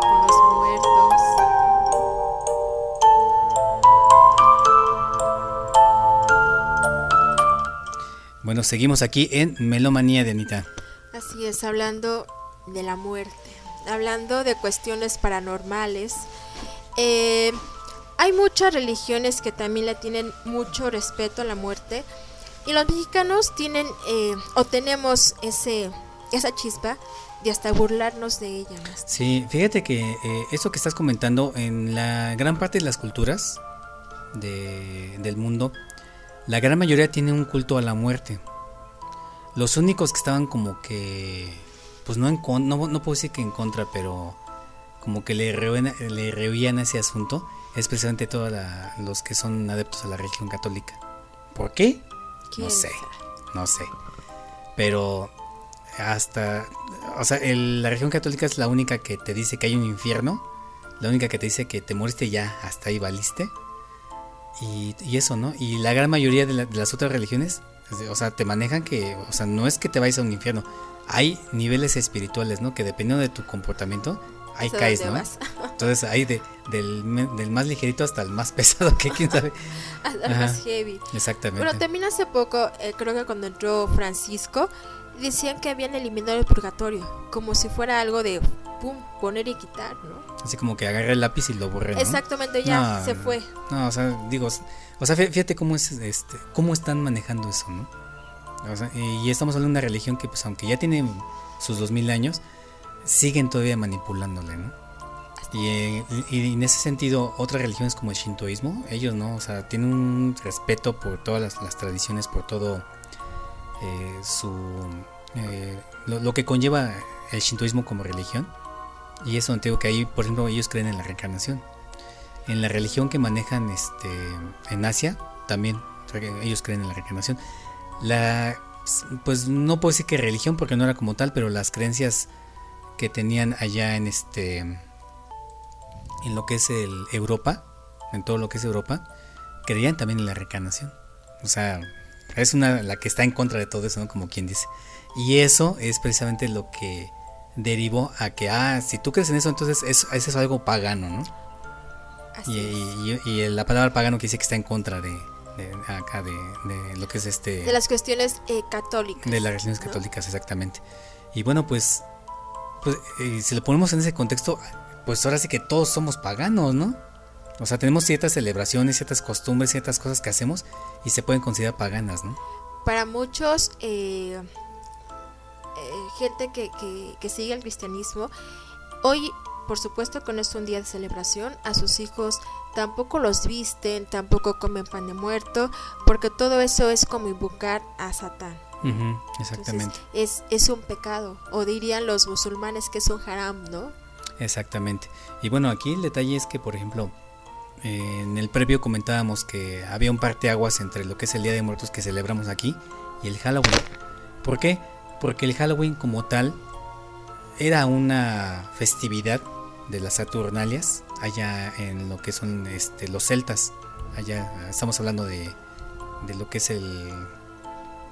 Con los muertos. Bueno, seguimos aquí en Melomanía de Anita. Así es, hablando de la muerte, hablando de cuestiones paranormales. Eh, hay muchas religiones que también le tienen mucho respeto a la muerte y los mexicanos tienen eh, o tenemos ese esa chispa de hasta burlarnos de ella más. Sí, fíjate que eh, eso que estás comentando en la gran parte de las culturas de- del mundo, la gran mayoría tiene un culto a la muerte. Los únicos que estaban como que, pues no, en no, no puedo decir que en contra, pero como que le, rehuían- le rehuían ese asunto, es precisamente todos los que son adeptos a la religión católica. ¿Por qué? ¿Quién No sé, no sé. Pero hasta, o sea, el- la religión católica es la única que te dice que hay un infierno, la única que te dice que te moriste ya, hasta ahí valiste. Y, y eso, ¿no? Y la gran mayoría de, la- de las otras religiones, o sea, te manejan que, o sea, no es que te vayas a un infierno, hay niveles espirituales, ¿no? Que dependiendo de tu comportamiento, ahí Eso caes, ¿no? vas. <laughs> Entonces ahí de, del, del más ligerito hasta el más <laughs> pesado, que quién sabe. <laughs> Al Ajá. más heavy. Exactamente. Bueno, también hace poco, eh, creo que cuando entró Francisco, decían que habían eliminado el purgatorio, como si fuera algo de pum, poner y quitar, ¿no? Así como que agarré el lápiz y lo borré, ¿no? Exactamente, ya No, se fue. No, o sea, digo, o sea, fí- fíjate cómo es este, cómo están manejando eso, ¿no? O sea, y estamos hablando de una religión que pues aunque ya tiene sus dos mil años, siguen todavía manipulándole, ¿no? Y, y en ese sentido, otras religiones como el shintoísmo, ellos no, o sea, tienen un respeto por todas las, tradiciones, por todo eh, su eh, lo, que conlleva el shintoísmo como religión. Y eso te que ahí, por ejemplo, ellos creen en la reencarnación. En la religión que manejan este en Asia, también ellos creen en la reencarnación. La pues no puedo decir que religión porque no era como tal, pero las creencias que tenían allá en este en lo que es el Europa, en todo lo que es Europa, creían también en la reencarnación. O sea, es una la que está en contra de todo eso, ¿no? Como quien dice. Y eso es precisamente lo que derivó a que, ah, si tú crees en eso, entonces es, eso es algo pagano, ¿no? Así Y, es. y- y la palabra pagano que dice que está en contra de, de acá, de, de lo que es este... De las cuestiones eh, católicas. de las religiones ¿no? católicas, exactamente. Y bueno, pues, pues eh, si lo ponemos en ese contexto, pues ahora sí que todos somos paganos, ¿no? O sea, tenemos ciertas celebraciones, ciertas costumbres, ciertas cosas que hacemos y se pueden considerar paganas, ¿no? Para muchos, eh, eh, gente que, que, que sigue el cristianismo, hoy, por supuesto que no es un día de celebración, a sus hijos tampoco los visten, tampoco comen pan de muerto, porque todo eso es como invocar a Satán. Exactamente, es, es un pecado, o dirían los musulmanes que es un haram, ¿no? exactamente. Y bueno, aquí el detalle es que, por ejemplo, eh, en el previo comentábamos que había un parteaguas entre lo que es el Día de Muertos que celebramos aquí y el Halloween. ¿Por qué? Porque el Halloween como tal era una festividad de las Saturnalias allá en lo que son este, los celtas. Allá estamos hablando de, de lo que es el,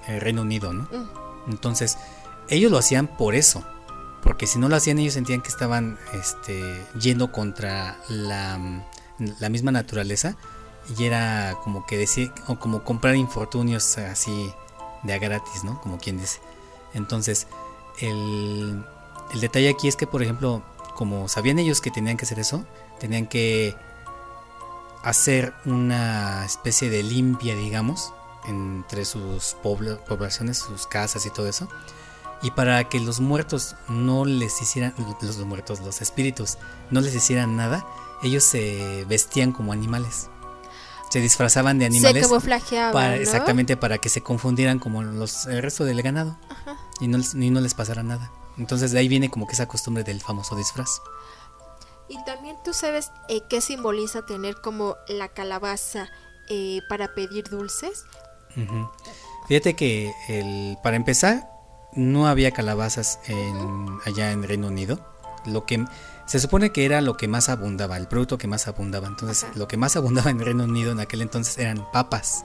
el Reino Unido, ¿no? Mm. Entonces, ellos lo hacían por eso. Porque si no lo hacían, ellos sentían que estaban este, yendo contra la, la misma naturaleza. Y era como que decir, o como comprar infortunios así de a gratis, ¿no? Como quien dice. Entonces, el, el detalle aquí es que, por ejemplo, como sabían ellos que tenían que hacer eso, tenían que hacer una especie de limpia, digamos, entre sus pobla- poblaciones, sus casas y todo eso. Y para que los muertos no les hicieran, los, muertos, los espíritus, no les hicieran nada, ellos se vestían como animales. Se disfrazaban de Se animales camuflajeaban, para, ¿no? exactamente para que se confundieran como los, el resto del ganado y no, les- y no les pasara nada. Entonces de ahí viene como que esa costumbre del famoso disfraz. Y también tú sabes eh, qué simboliza tener como la calabaza eh, para pedir dulces. Fíjate que el, para empezar no había calabazas en, allá en Reino Unido. Lo que se supone que era lo que más abundaba, el producto que más abundaba. Entonces Ajá. lo que más abundaba en Reino Unido en aquel entonces eran papas.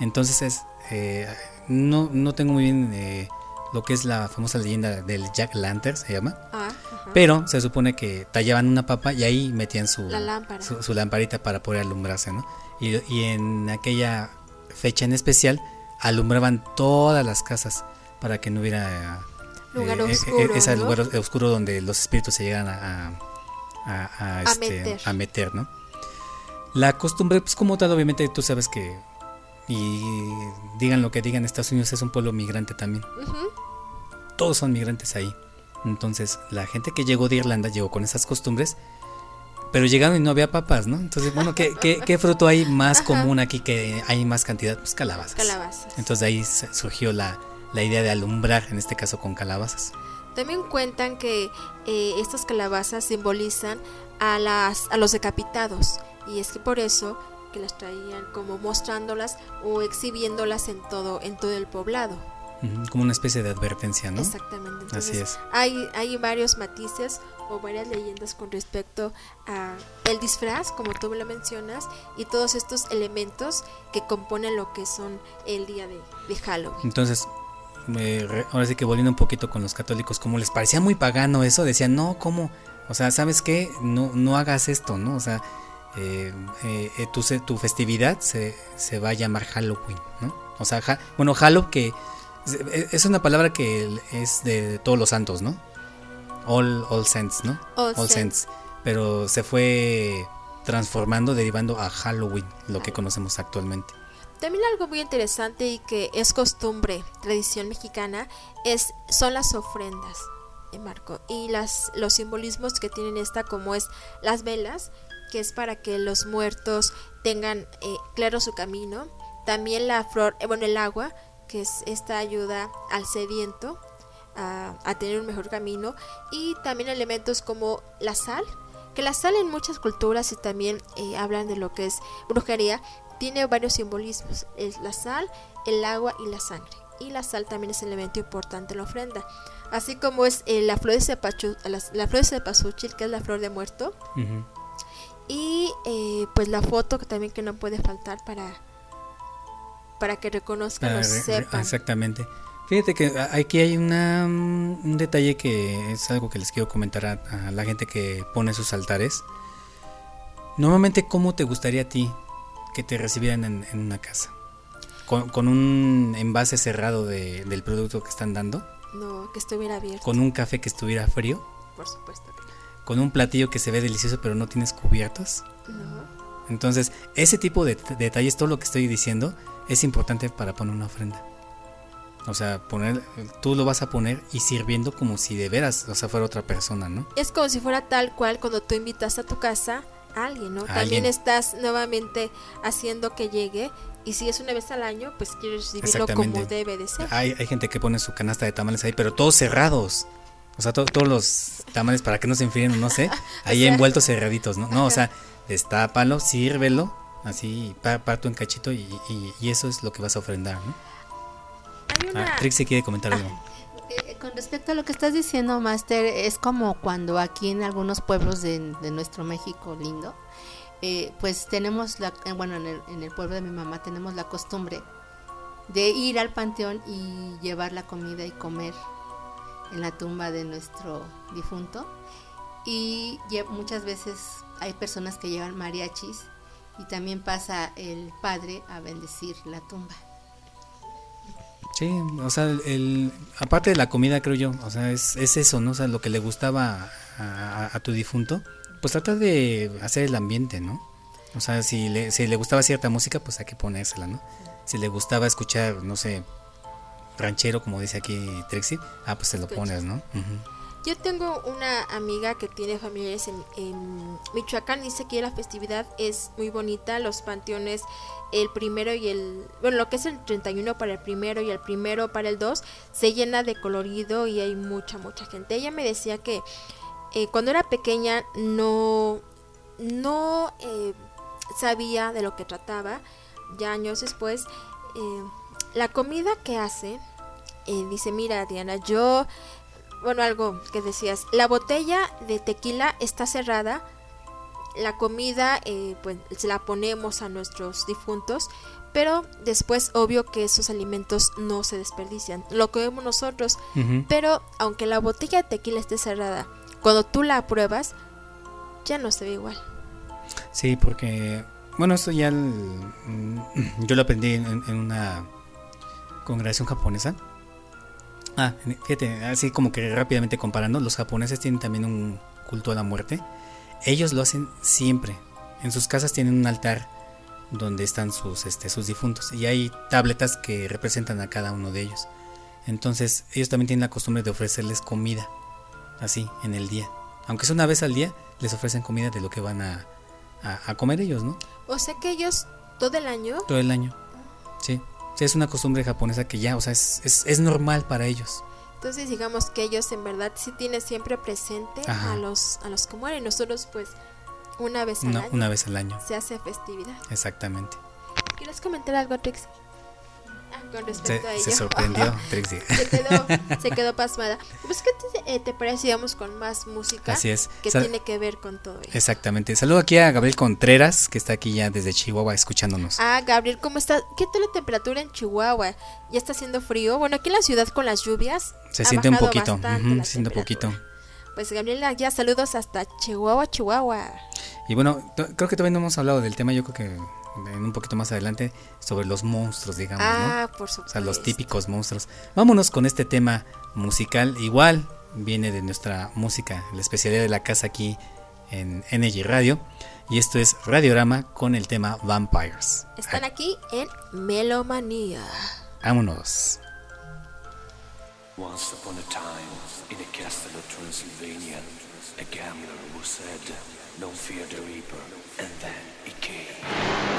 Entonces es, eh, no, no tengo muy bien eh, lo que es la famosa leyenda del Jack Lantern, se llama. Ah, ajá. Pero se supone que tallaban una papa y ahí metían su, lámpara. su, su lamparita para poder alumbrarse, ¿no? Y, y en aquella fecha en especial alumbraban todas las casas para que no hubiera Lugar eh, eh, oscuro, ese ¿no? lugar os- oscuro donde los espíritus se llegan a, a, a- a, este, meter. a meter, ¿no? La costumbre, pues como tal, obviamente tú sabes que, y digan lo que digan, Estados Unidos es un pueblo migrante también todos son migrantes ahí. Entonces, la gente que llegó de Irlanda llegó con esas costumbres, pero llegaron y no había papas, ¿no? Entonces, bueno, ¿qué, qué, qué fruto hay más Ajá. común aquí que hay más cantidad? Pues calabazas. Calabazas. Entonces, de ahí surgió la, la idea de alumbrar, en este caso con calabazas. También cuentan que eh, estas calabazas simbolizan a, las, a los decapitados. Y es que por eso que las traían como mostrándolas o exhibiéndolas en todo, en todo el poblado. Como una especie de advertencia, ¿no? Exactamente. Entonces, Así es. Hay, hay varios matices o varias leyendas con respecto a el disfraz, como tú me lo mencionas, y todos estos elementos que componen lo que son el día de, de Halloween. Entonces, eh, ahora sí que volviendo un poquito con los católicos, como les parecía muy pagano eso, decían, no, ¿cómo? O sea, ¿sabes qué? No, no hagas esto, ¿no? O sea, eh, eh, eh, tu, tu festividad se, se va a llamar Halloween, ¿no? O sea, ja- bueno, Halloween que es- una palabra que es de todos los santos, ¿no? All, all Saints, ¿no? All All Saints. Pero se fue transformando, derivando a Halloween, lo que conocemos actualmente. También algo muy interesante y que es costumbre, tradición mexicana, es son las ofrendas, eh, Marco, y las los simbolismos que tienen esta como es las velas, que es para que los muertos tengan eh, claro su camino, también la flor, eh, bueno, el agua, que es esta ayuda al sediento a, a tener un mejor camino, y también elementos como la sal, que la sal en muchas culturas y también eh, hablan de lo que es brujería, tiene varios simbolismos, es la sal, el agua y la sangre. Y la sal también es elemento importante en la ofrenda. Así como es eh, la flor de cepachu- la, la flor de cempasúchil, que es la flor de muerto, y eh, pues la foto que también que no puede faltar para para que reconozcan Para o sepan. Exactamente. Fíjate que aquí hay una, un detalle que es algo que les quiero comentar a, a la gente que pone sus altares. Normalmente, ¿cómo te gustaría a ti que te recibieran en, en una casa? ¿Con, con un envase cerrado de- del producto que están dando? No, que estuviera abierto, ¿Con un café que estuviera frío? por supuesto que ¿Con un platillo que se ve delicioso pero no tienes cubiertos? no. Entonces, ese tipo de detalles, todo lo que estoy diciendo, es importante para poner una ofrenda. O sea, poner, tú lo vas a poner y sirviendo como si de veras, o sea, fuera otra persona, ¿no? Es como si fuera tal cual cuando tú invitas a tu casa a alguien, ¿no? A También alguien. estás nuevamente haciendo que llegue y si es una vez al año, pues quieres recibirlo como debe de ser. Hay, hay gente que pone su canasta de tamales ahí, pero todos cerrados. O sea, to- todos los tamales para que no se enfríen, no sé, <laughs> ahí sea- envueltos cerraditos, ¿no? No, o sea, <laughs> destápalo, sírvelo, así, pa- parto en cachito y, y- y eso es lo que vas a ofrendar, ¿no? Una Ah, Trixie quiere comentar algo. Eh, con respecto a lo que estás diciendo, Master, es como cuando aquí en algunos pueblos de, de nuestro México lindo, eh, pues tenemos la, eh, bueno, en el, en el pueblo de mi mamá tenemos la costumbre de ir al panteón y llevar la comida y comer en la tumba de nuestro difunto. Y muchas veces hay personas que llevan mariachis y también pasa el padre a bendecir la tumba. Sí, o sea, el, aparte de la comida, creo yo, o sea, es, es eso, ¿no? O sea, lo que le gustaba a, a- a tu difunto, pues trata de hacer el ambiente, ¿no? O sea, si le, si le gustaba cierta música, pues hay que ponérsela, ¿no? Si le gustaba escuchar, no sé, ranchero, como dice aquí Trixie, ah, pues se lo pones, ¿no? Ujú. Yo tengo una amiga que tiene familiares en, Michoacán. Dice que la festividad es muy bonita. Los panteones, el primero y el. Bueno, lo que es el 31 para el primero y el primero para el 2, se llena de colorido y hay mucha, mucha gente. Ella me decía que eh, cuando era pequeña no. No eh, sabía de lo que trataba. Ya años después, eh, la comida que hace. eh, dice: Mira, Diana, yo bueno, algo que decías, la botella de tequila está cerrada, la comida eh, pues se la ponemos a nuestros difuntos, pero después obvio que esos alimentos no se desperdician, lo comemos nosotros, Ujú. pero aunque la botella de tequila esté cerrada, cuando tú la pruebas, ya no se ve igual. Sí, porque, bueno, esto ya el- mm, yo lo aprendí en, en una congregación japonesa. Ah, fíjate, así como que rápidamente comparando, los japoneses tienen también un culto a la muerte. Ellos lo hacen siempre. En sus casas tienen un altar donde están sus, este, sus difuntos y hay tabletas que representan a cada uno de ellos. Entonces, ellos también tienen la costumbre de ofrecerles comida, así, en el día. Aunque es una vez al día, les ofrecen comida de lo que van a, a, a comer ellos, ¿no? O sea que ellos todo el año Todo el año. Sí, es una costumbre japonesa que ya, o sea, es, es, es normal para ellos. Entonces digamos que ellos en verdad sí tienen siempre presente Ajá. a los a los que mueren. Nosotros pues una vez al Una, año una vez al año. se hace festividad. Exactamente. ¿Quieres comentar algo, Trix? Ah, con Se, respecto a ello. <laughs> se sorprendió, Trixie. se, quedó, se quedó <laughs> pasmada. Pues ¿qué te, eh, te parece si vamos con más música Así es. que Sal- tiene que ver con todo ello? Exactamente. Saludo aquí a Gabriel Contreras, que está aquí ya desde Chihuahua escuchándonos. Ah, Gabriel, ¿cómo está? ¿Qué tal la temperatura en Chihuahua? ¿Ya está haciendo frío? Bueno, aquí en la ciudad con las lluvias se ha siente un poquito. se siente un poquito. Pues Gabriela, ya saludos hasta Chihuahua, Chihuahua. Y bueno, creo que todavía no hemos hablado del tema, yo creo que un poquito más adelante, sobre los monstruos, digamos, Ah, por ¿no? supuesto. O sea, los típicos monstruos. Vámonos con este tema musical, igual viene de nuestra música, la especialidad de la casa aquí en Energy Radio. Y esto es Radiorama con el tema Vampires. Están aquí en Melomanía. Vámonos. Once upon a time, in a castle of Transylvania, a gambler who said, No fear the reaper, and then he came.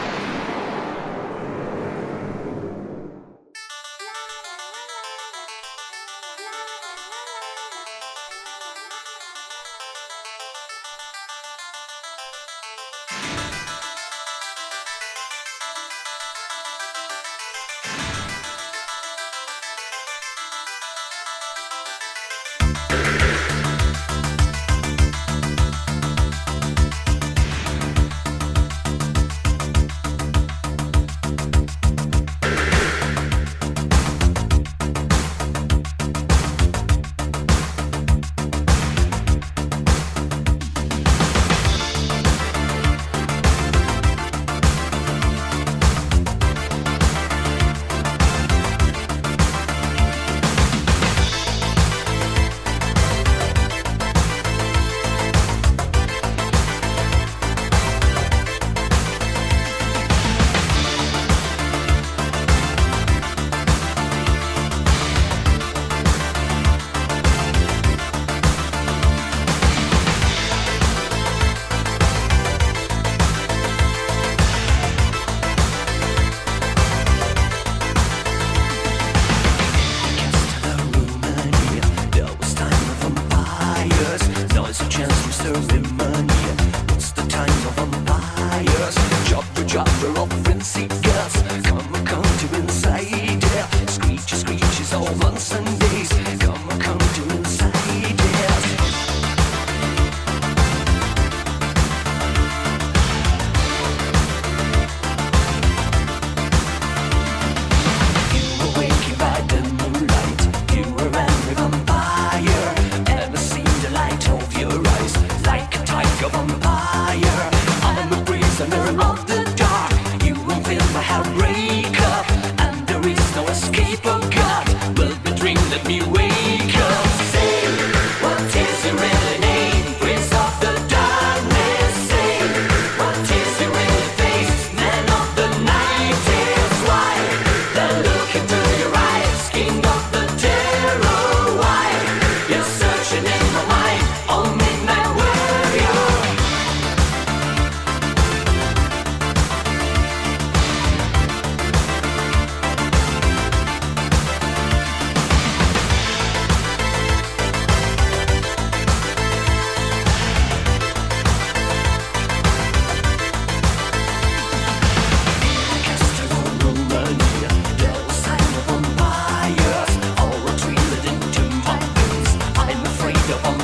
小方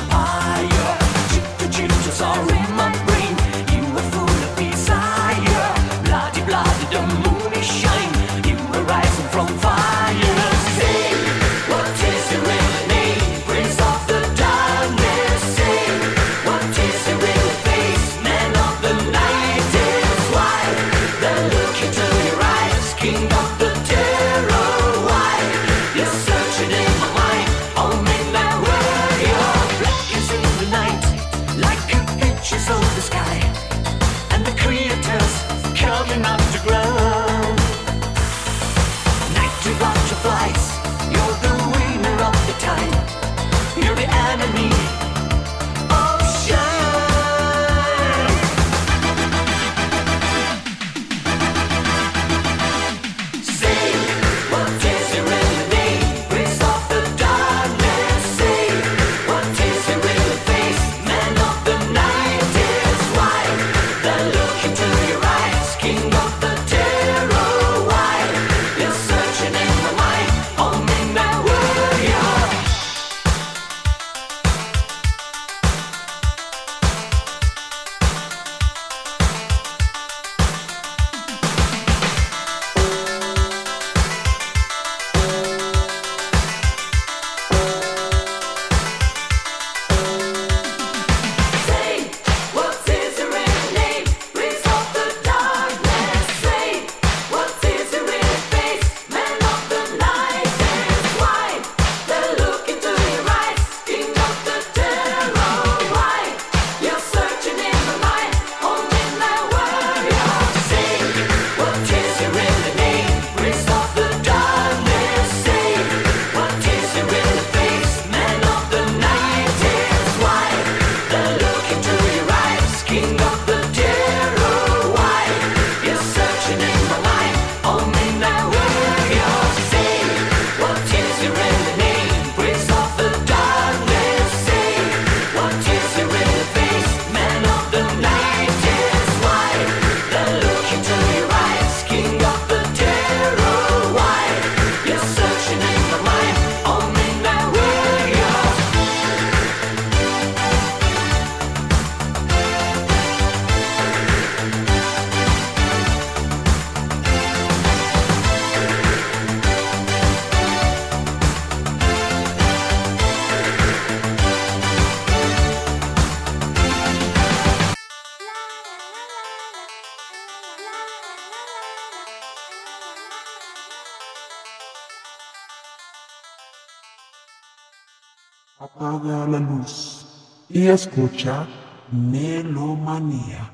y escucha Melomanía.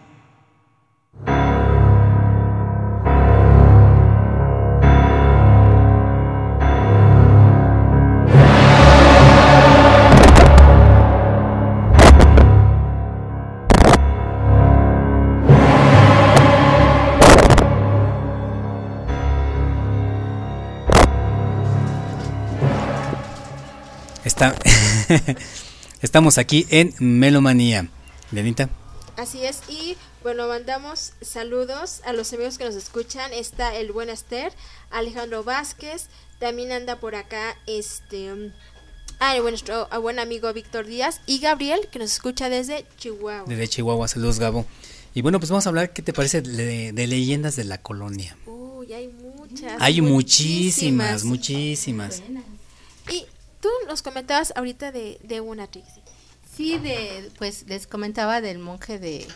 Está, <laughs> estamos aquí en Melomanía. Lenita. Así es, y bueno, mandamos saludos a los amigos que nos escuchan. Está el buen Esther, Alejandro Vázquez, también anda por acá este ah, el buen- nuestro buen amigo Víctor Díaz y Gabriel que nos escucha desde Chihuahua. Desde Chihuahua, saludos Gabo. Y bueno, pues vamos a hablar, ¿qué te parece de, de leyendas de la colonia? Uy, hay muchas. Hay muchísimas, muchísimas. Y tú nos comentabas ahorita de, de una, Trixie. Sí, de, pues les comentaba del monje de,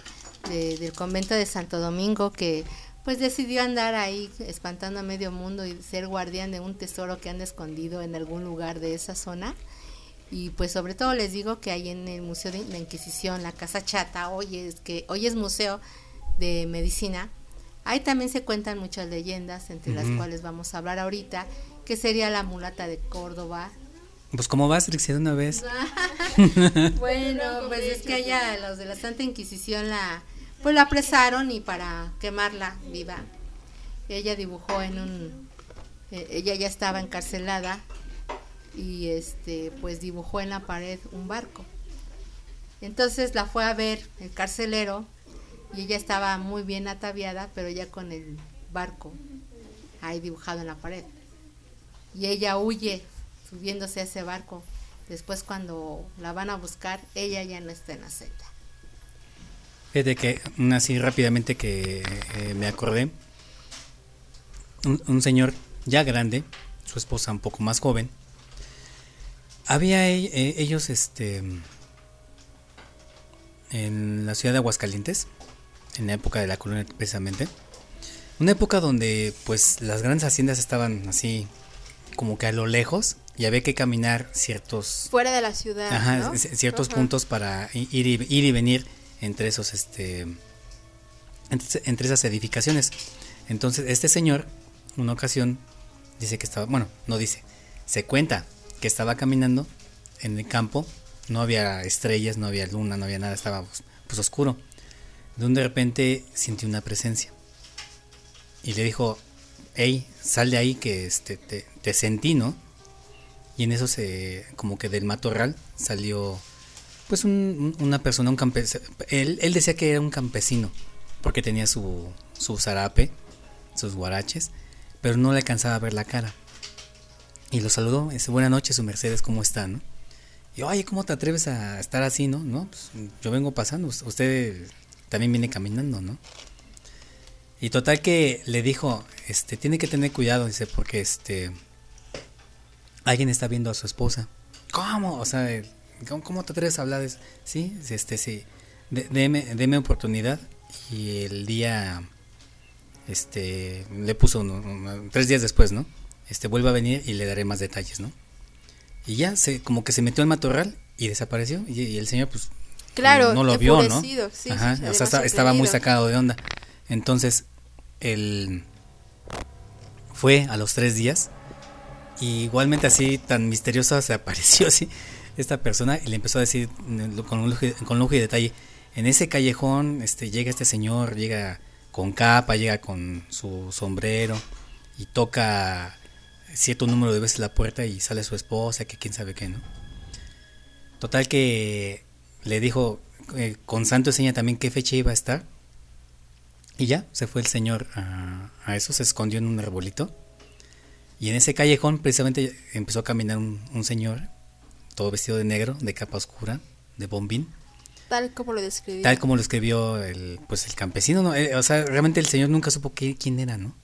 de- del convento de Santo Domingo que pues decidió andar ahí espantando a medio mundo y ser guardián de un tesoro que anda escondido en algún lugar de esa zona. Y pues sobre todo les digo que ahí en el Museo de la Inquisición, la Casa Chata, hoy es, que hoy es museo de medicina, ahí también se cuentan muchas leyendas, entre las cuales vamos a hablar ahorita, que sería la mulata de Córdoba, Pues ¿cómo vas, Trixie, de una vez? <laughs> Bueno, pues es que allá los de la Santa Inquisición la pues la apresaron y para quemarla viva. Ella dibujó en un eh, ella ya estaba encarcelada y este pues dibujó en la pared un barco. Entonces la fue a ver el carcelero y ella estaba muy bien ataviada, pero ya con el barco ahí dibujado en la pared. Y ella huye subiéndose a ese barco. Después cuando la van a buscar, ella ya no está en la celda. Fíjate que así rápidamente que eh, me acordé. Un, un señor ya grande, su esposa un poco más joven. Había e- eh, ellos este en la ciudad de Aguascalientes, en la época de la colonia precisamente. Una época donde pues las grandes haciendas estaban así como que a lo lejos y había que caminar ciertos Fuera de la ciudad. Ajá, ciertos Ajá. puntos para ir y, ir y venir entre esos este entre, entre esas edificaciones. Entonces, este señor una ocasión dice que estaba, bueno, no dice, se cuenta que estaba caminando en el campo, no había estrellas, no había luna, no había nada, estaba pues, pues, oscuro. De un de repente sintió una presencia. Y le dijo, hey, sal de ahí que este, te, sentí, ¿no? Y en eso se, como que del matorral salió, pues un- un- una persona, un campesino. Él, decía que era un campesino, porque tenía su, su zarape, sus guaraches, pero no le alcanzaba a ver la cara. Y lo saludó, dice, buenas noches, su Mercedes, ¿cómo está, no? Y oye, ¿cómo te atreves a estar así, no? No, pues, yo vengo pasando, us- usted también viene caminando, ¿no? Y total que le dijo, este, tiene que tener cuidado, dice, porque este, alguien está viendo a su esposa. ¿Cómo? O sea, ¿cómo, cómo te atreves a hablar de eso? Sí, este, sí, de- deme, deme oportunidad y el día, este, le puso uno- uno- tres días después, ¿no? Este, vuelve a venir y le daré más detalles, ¿no? Y ya, se, como que se metió al matorral y desapareció y, y el señor, pues, Claro, no lo vio, ¿no? sí, Ajá, sí, o sea, esta- estaba muy sacado de onda. Entonces, él fue a los tres días y igualmente así, tan misteriosa se <laughs> apareció así esta persona y le empezó a decir mm, con lujo, con lujo y detalle, en ese callejón este, llega este señor, llega con capa, llega con su sombrero y toca cierto número de veces la puerta y sale su esposa, que quién sabe qué, ¿no? Total que le dijo eh, con santo seña también qué fecha iba a estar. Y ya, se fue el señor a, a eso, se escondió en un arbolito. Y en ese callejón precisamente empezó a caminar un, un señor, todo vestido de negro, de capa oscura, de bombín, Tal como lo describí. tal como lo escribió el, pues el campesino. ¿no? Eh, o sea, realmente el señor nunca supo qué- quién era, ¿no?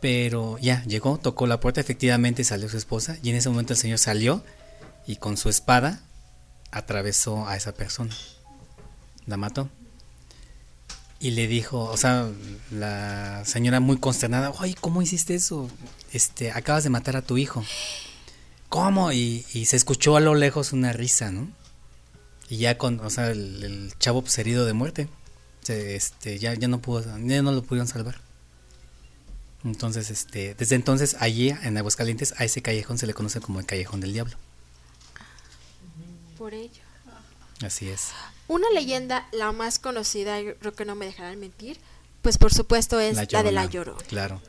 Pero ya, llegó, tocó la puerta, efectivamente salió su esposa, y en ese momento el señor salió y con su espada atravesó a esa persona. La mató. Y le dijo, o sea, la señora muy consternada, ay, ¿cómo hiciste eso? Este, acabas de matar a tu hijo. ¿cómo? Y, y se escuchó a lo lejos una risa, ¿no? Y ya con, o sea, el, chavo pues herido de muerte. Se, este, ya, ya no pudo, ya no lo pudieron salvar. Entonces, este, desde entonces allí en Aguascalientes a ese callejón se le conoce como el callejón del diablo. Por ello. Así es. Una leyenda, la más conocida, yo creo que no me dejarán mentir, pues por supuesto es la, de la Llorona. Claro.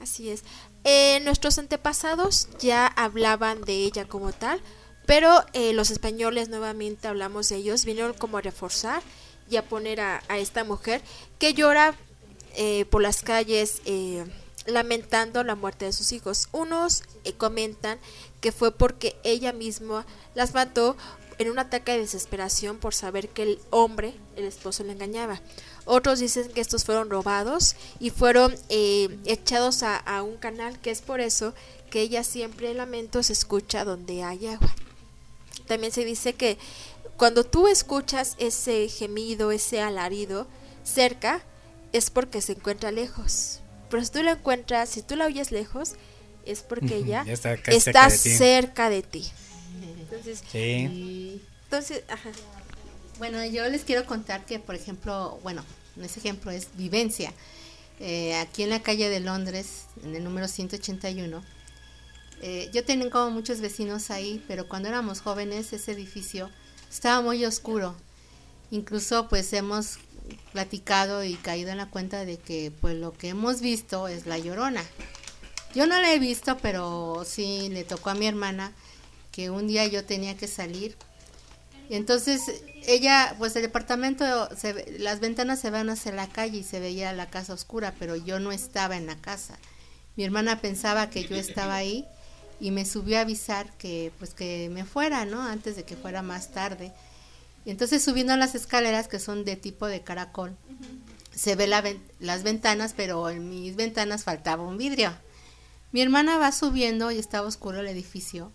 Así es. Eh, nuestros antepasados ya hablaban de ella como tal, pero eh, los españoles nuevamente hablamos de ellos, vinieron como a reforzar y a poner a, a esta mujer que llora eh, por las calles eh, lamentando la muerte de sus hijos. Unos eh, comentan que fue porque ella misma las mató en un ataque de desesperación por saber que el hombre, el esposo, le engañaba. Otros dicen que estos fueron robados y fueron eh, echados a, a un canal, que es por eso que ella siempre el lamento se escucha donde hay agua. También se dice que cuando tú escuchas ese gemido, ese alarido cerca, es porque se encuentra lejos. Pero si tú la encuentras, si tú la oyes lejos, es porque ella Ya está de cerca de ti. Entonces, Sí. Y, entonces, ajá. bueno, yo les quiero contar que, por ejemplo, bueno, ese ejemplo es vivencia. Eh, aquí en la calle de Londres, en el número 181, eh, yo tenía como muchos vecinos ahí, pero cuando éramos jóvenes ese edificio estaba muy oscuro. Incluso pues hemos platicado y caído en la cuenta de que pues lo que hemos visto es la llorona. Yo no la he visto, pero sí le tocó a mi hermana que un día yo tenía que salir. Y entonces ella, pues el departamento, las ventanas se van hacia la calle y se veía la casa oscura, pero yo no estaba en la casa. Mi hermana pensaba que yo estaba ahí y me subió a avisar que pues que me fuera, ¿no? Antes de que fuera más tarde. Y entonces subiendo las escaleras que son de tipo de caracol, se ve las ventanas, pero en mis ventanas faltaba un vidrio. Mi hermana va subiendo y estaba oscuro el edificio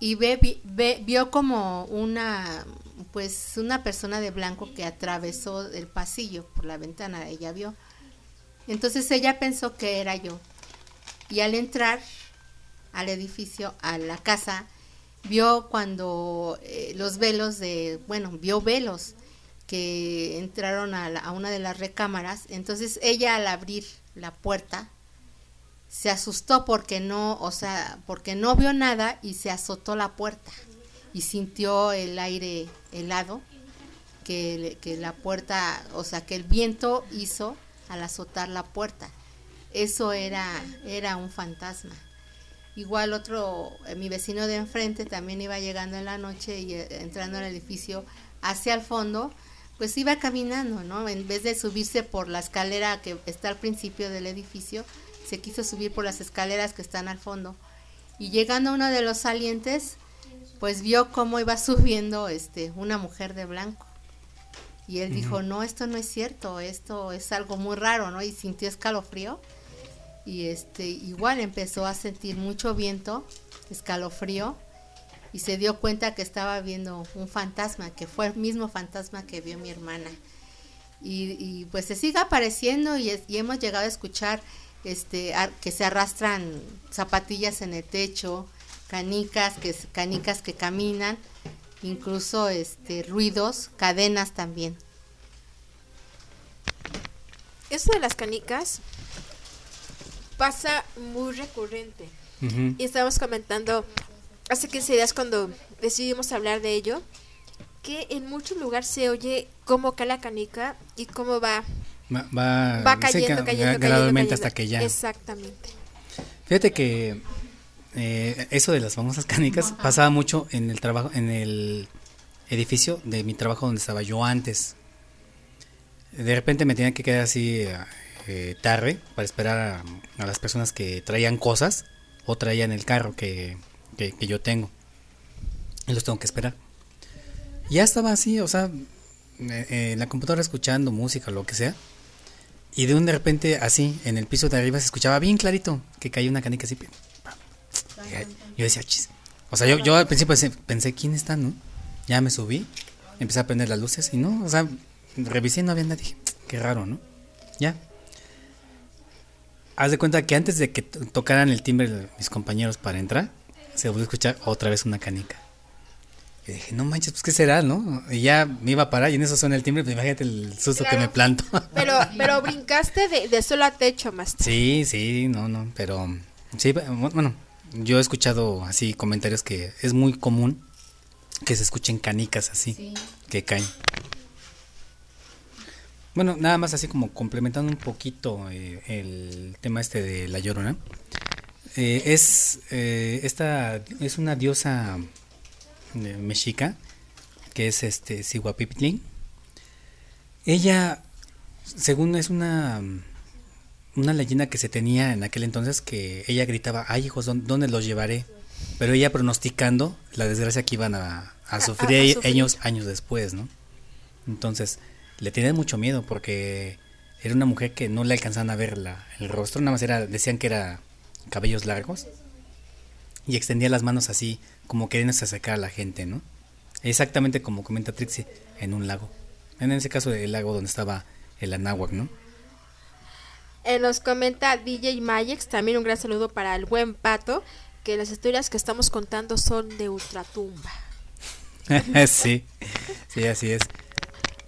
y ve, ve- vio como una pues una persona de blanco que atravesó el pasillo por la ventana, ella vio. Entonces ella pensó que era yo. Y al entrar al edificio, a la casa, vio cuando eh, los velos de, bueno, vio velos que entraron a, la- a una de las recámaras. Entonces ella al abrir la puerta se asustó porque no, o sea, porque no vio nada y se azotó la puerta y sintió el aire helado que, la puerta, o sea, que el viento hizo al azotar la puerta. Eso era, era un fantasma. Igual otro, eh, mi vecino de enfrente también iba llegando en la noche y eh, entrando al edificio hacia el fondo, pues iba caminando, ¿no? En vez de subirse por la escalera que está al principio del edificio, se quiso subir por las escaleras que están al fondo. Y llegando a uno de los salientes, pues vio cómo iba <laughs> subiendo este una mujer de blanco. Y él dijo, no, esto no es cierto, esto es algo muy raro, ¿no? Y sintió escalofrío. Y este, igual empezó a sentir mucho viento, escalofrío, y se dio cuenta que estaba viendo un fantasma, que fue el mismo fantasma que vio mi hermana. Y, y, pues se sigue apareciendo y, es- y hemos llegado a escuchar este ar- que se arrastran zapatillas en el techo, canicas que canicas que caminan, incluso este ruidos, cadenas también. Eso de las canicas pasa muy recurrente. Y estábamos comentando hace 15 días cuando decidimos hablar de ello, que en muchos lugares se oye cómo cae la canica y cómo va, Va, va, cayendo, gra- cayendo, gradualmente cayendo, hasta que ya. Exactamente. Fíjate que eh, eso de las famosas canicas pasaba mucho en el trabajo, en el edificio de mi trabajo donde estaba yo antes. De repente me tenía que quedar así eh, tarde para esperar a, a las personas que traían cosas o traían el carro que, que, que yo tengo. Y los tengo que esperar. Ya estaba así, o sea, eh, eh, en la computadora escuchando música o lo que sea. Y de un de repente, así, en el piso de arriba se escuchaba bien clarito que caía una canica así. Yo decía, chis. O sea, yo, yo al principio pensé, ¿quién está, no? Ya me subí, empecé a prender las luces y no, o sea, revisé y no había nadie. Qué raro, ¿no? Ya. Haz de cuenta que antes de que to- tocaran el timbre mis compañeros para entrar, se volvió a escuchar otra vez una canica. Y dije, no manches, pues qué será, ¿no? Y ya me iba a parar y en eso suena el timbre, pues imagínate el susto que me planto. Pero, pero brincaste de, de solo a techo, Master. sí, sí, no, no, pero sí, bueno, yo he escuchado así comentarios que es muy común que se escuchen canicas así, que caen. Bueno, nada más así como complementando un poquito eh, el tema este de la llorona. Eh, es eh, esta es una diosa mexica que es este Cihuapitlin. Ella, según es una una leyenda que se tenía en aquel entonces que ella gritaba, ay hijos, ¿dó- ¿dónde los llevaré? Pero ella pronosticando la desgracia que iban a, a sufrir a sufrir. años, años después, ¿no? Entonces, le tenían mucho miedo porque era una mujer que no le alcanzaban a ver la- el rostro, nada más era, decían que era cabellos largos y extendía las manos así, como queriéndose acercar a la gente, ¿no? Exactamente como comenta Trixie, en un lago. En ese caso, el lago donde estaba el anáhuac, ¿no? Eh, nos comenta DJ Mayex, también un gran saludo para el buen pato, que las historias que estamos contando son de ultratumba. <laughs> sí, sí, así es.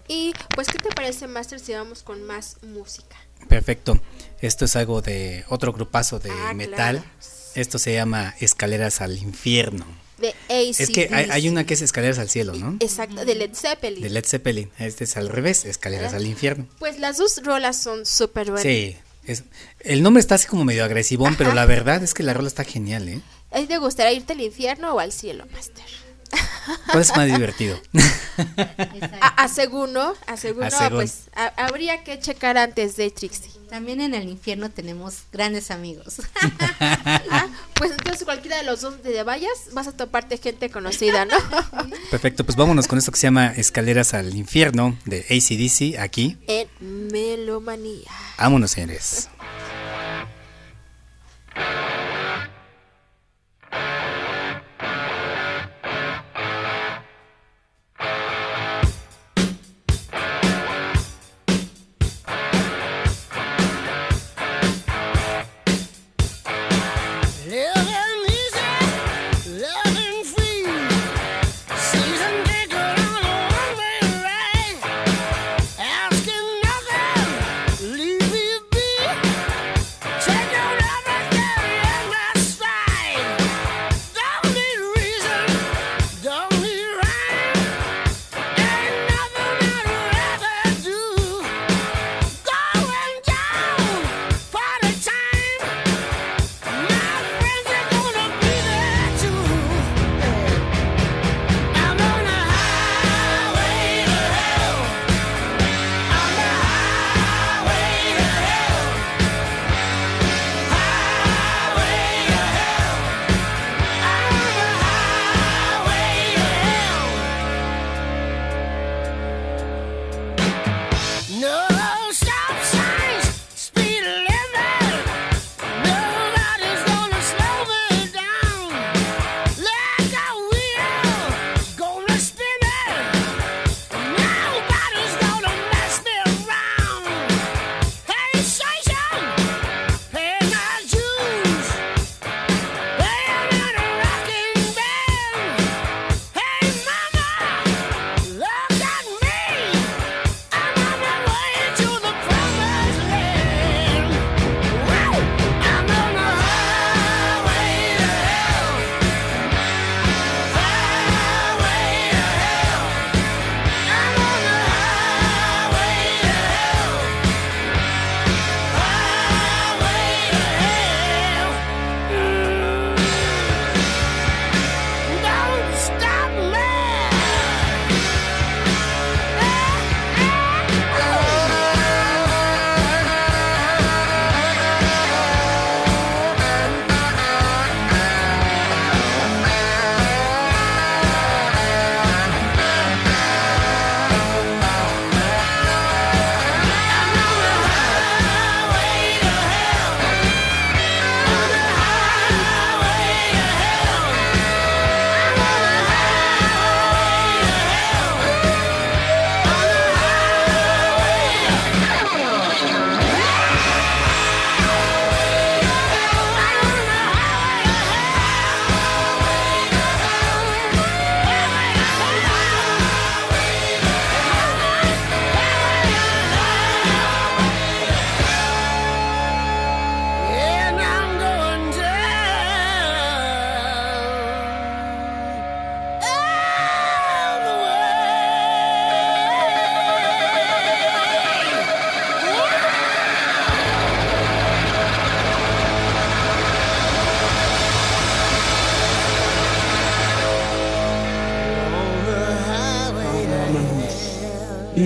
Y pues, ¿qué te parece, Master, si vamos con más música? Perfecto. Esto es algo de otro grupazo de Ah, metal. claro. Esto se llama Escaleras al Infierno. De AC. Es que hay, hay una que es Escaleras al Cielo, ¿no? Exacto, de Led Zeppelin. De Led Zeppelin. Este es al revés, Escaleras al Infierno. Pues las dos rolas son súper buenas. Sí. Es, el nombre está así como medio agresivón, pero la verdad es que la rola está genial, ¿eh? ¿A ti te gustaría irte al infierno o al cielo, Master? ¿Cuál <laughs> es más divertido? <laughs> A, a pues a- habría que checar antes de Trixie. También en el infierno tenemos grandes amigos. Ah, <laughs> pues entonces cualquiera de los dos donde vayas vas a toparte gente conocida, ¿no? <laughs> Perfecto, pues vámonos con esto que se llama Escaleras al Infierno de ACDC aquí. en Melomanía. Vámonos, señores.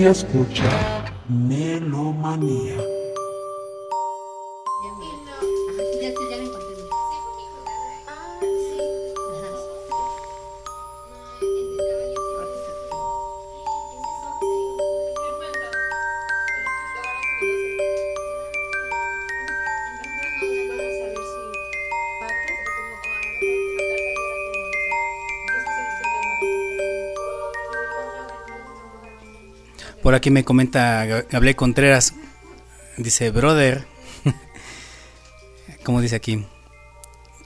Y Por aquí me comenta Ga- Gabriel Contreras. Dice, brother. <laughs> ¿Cómo dice aquí?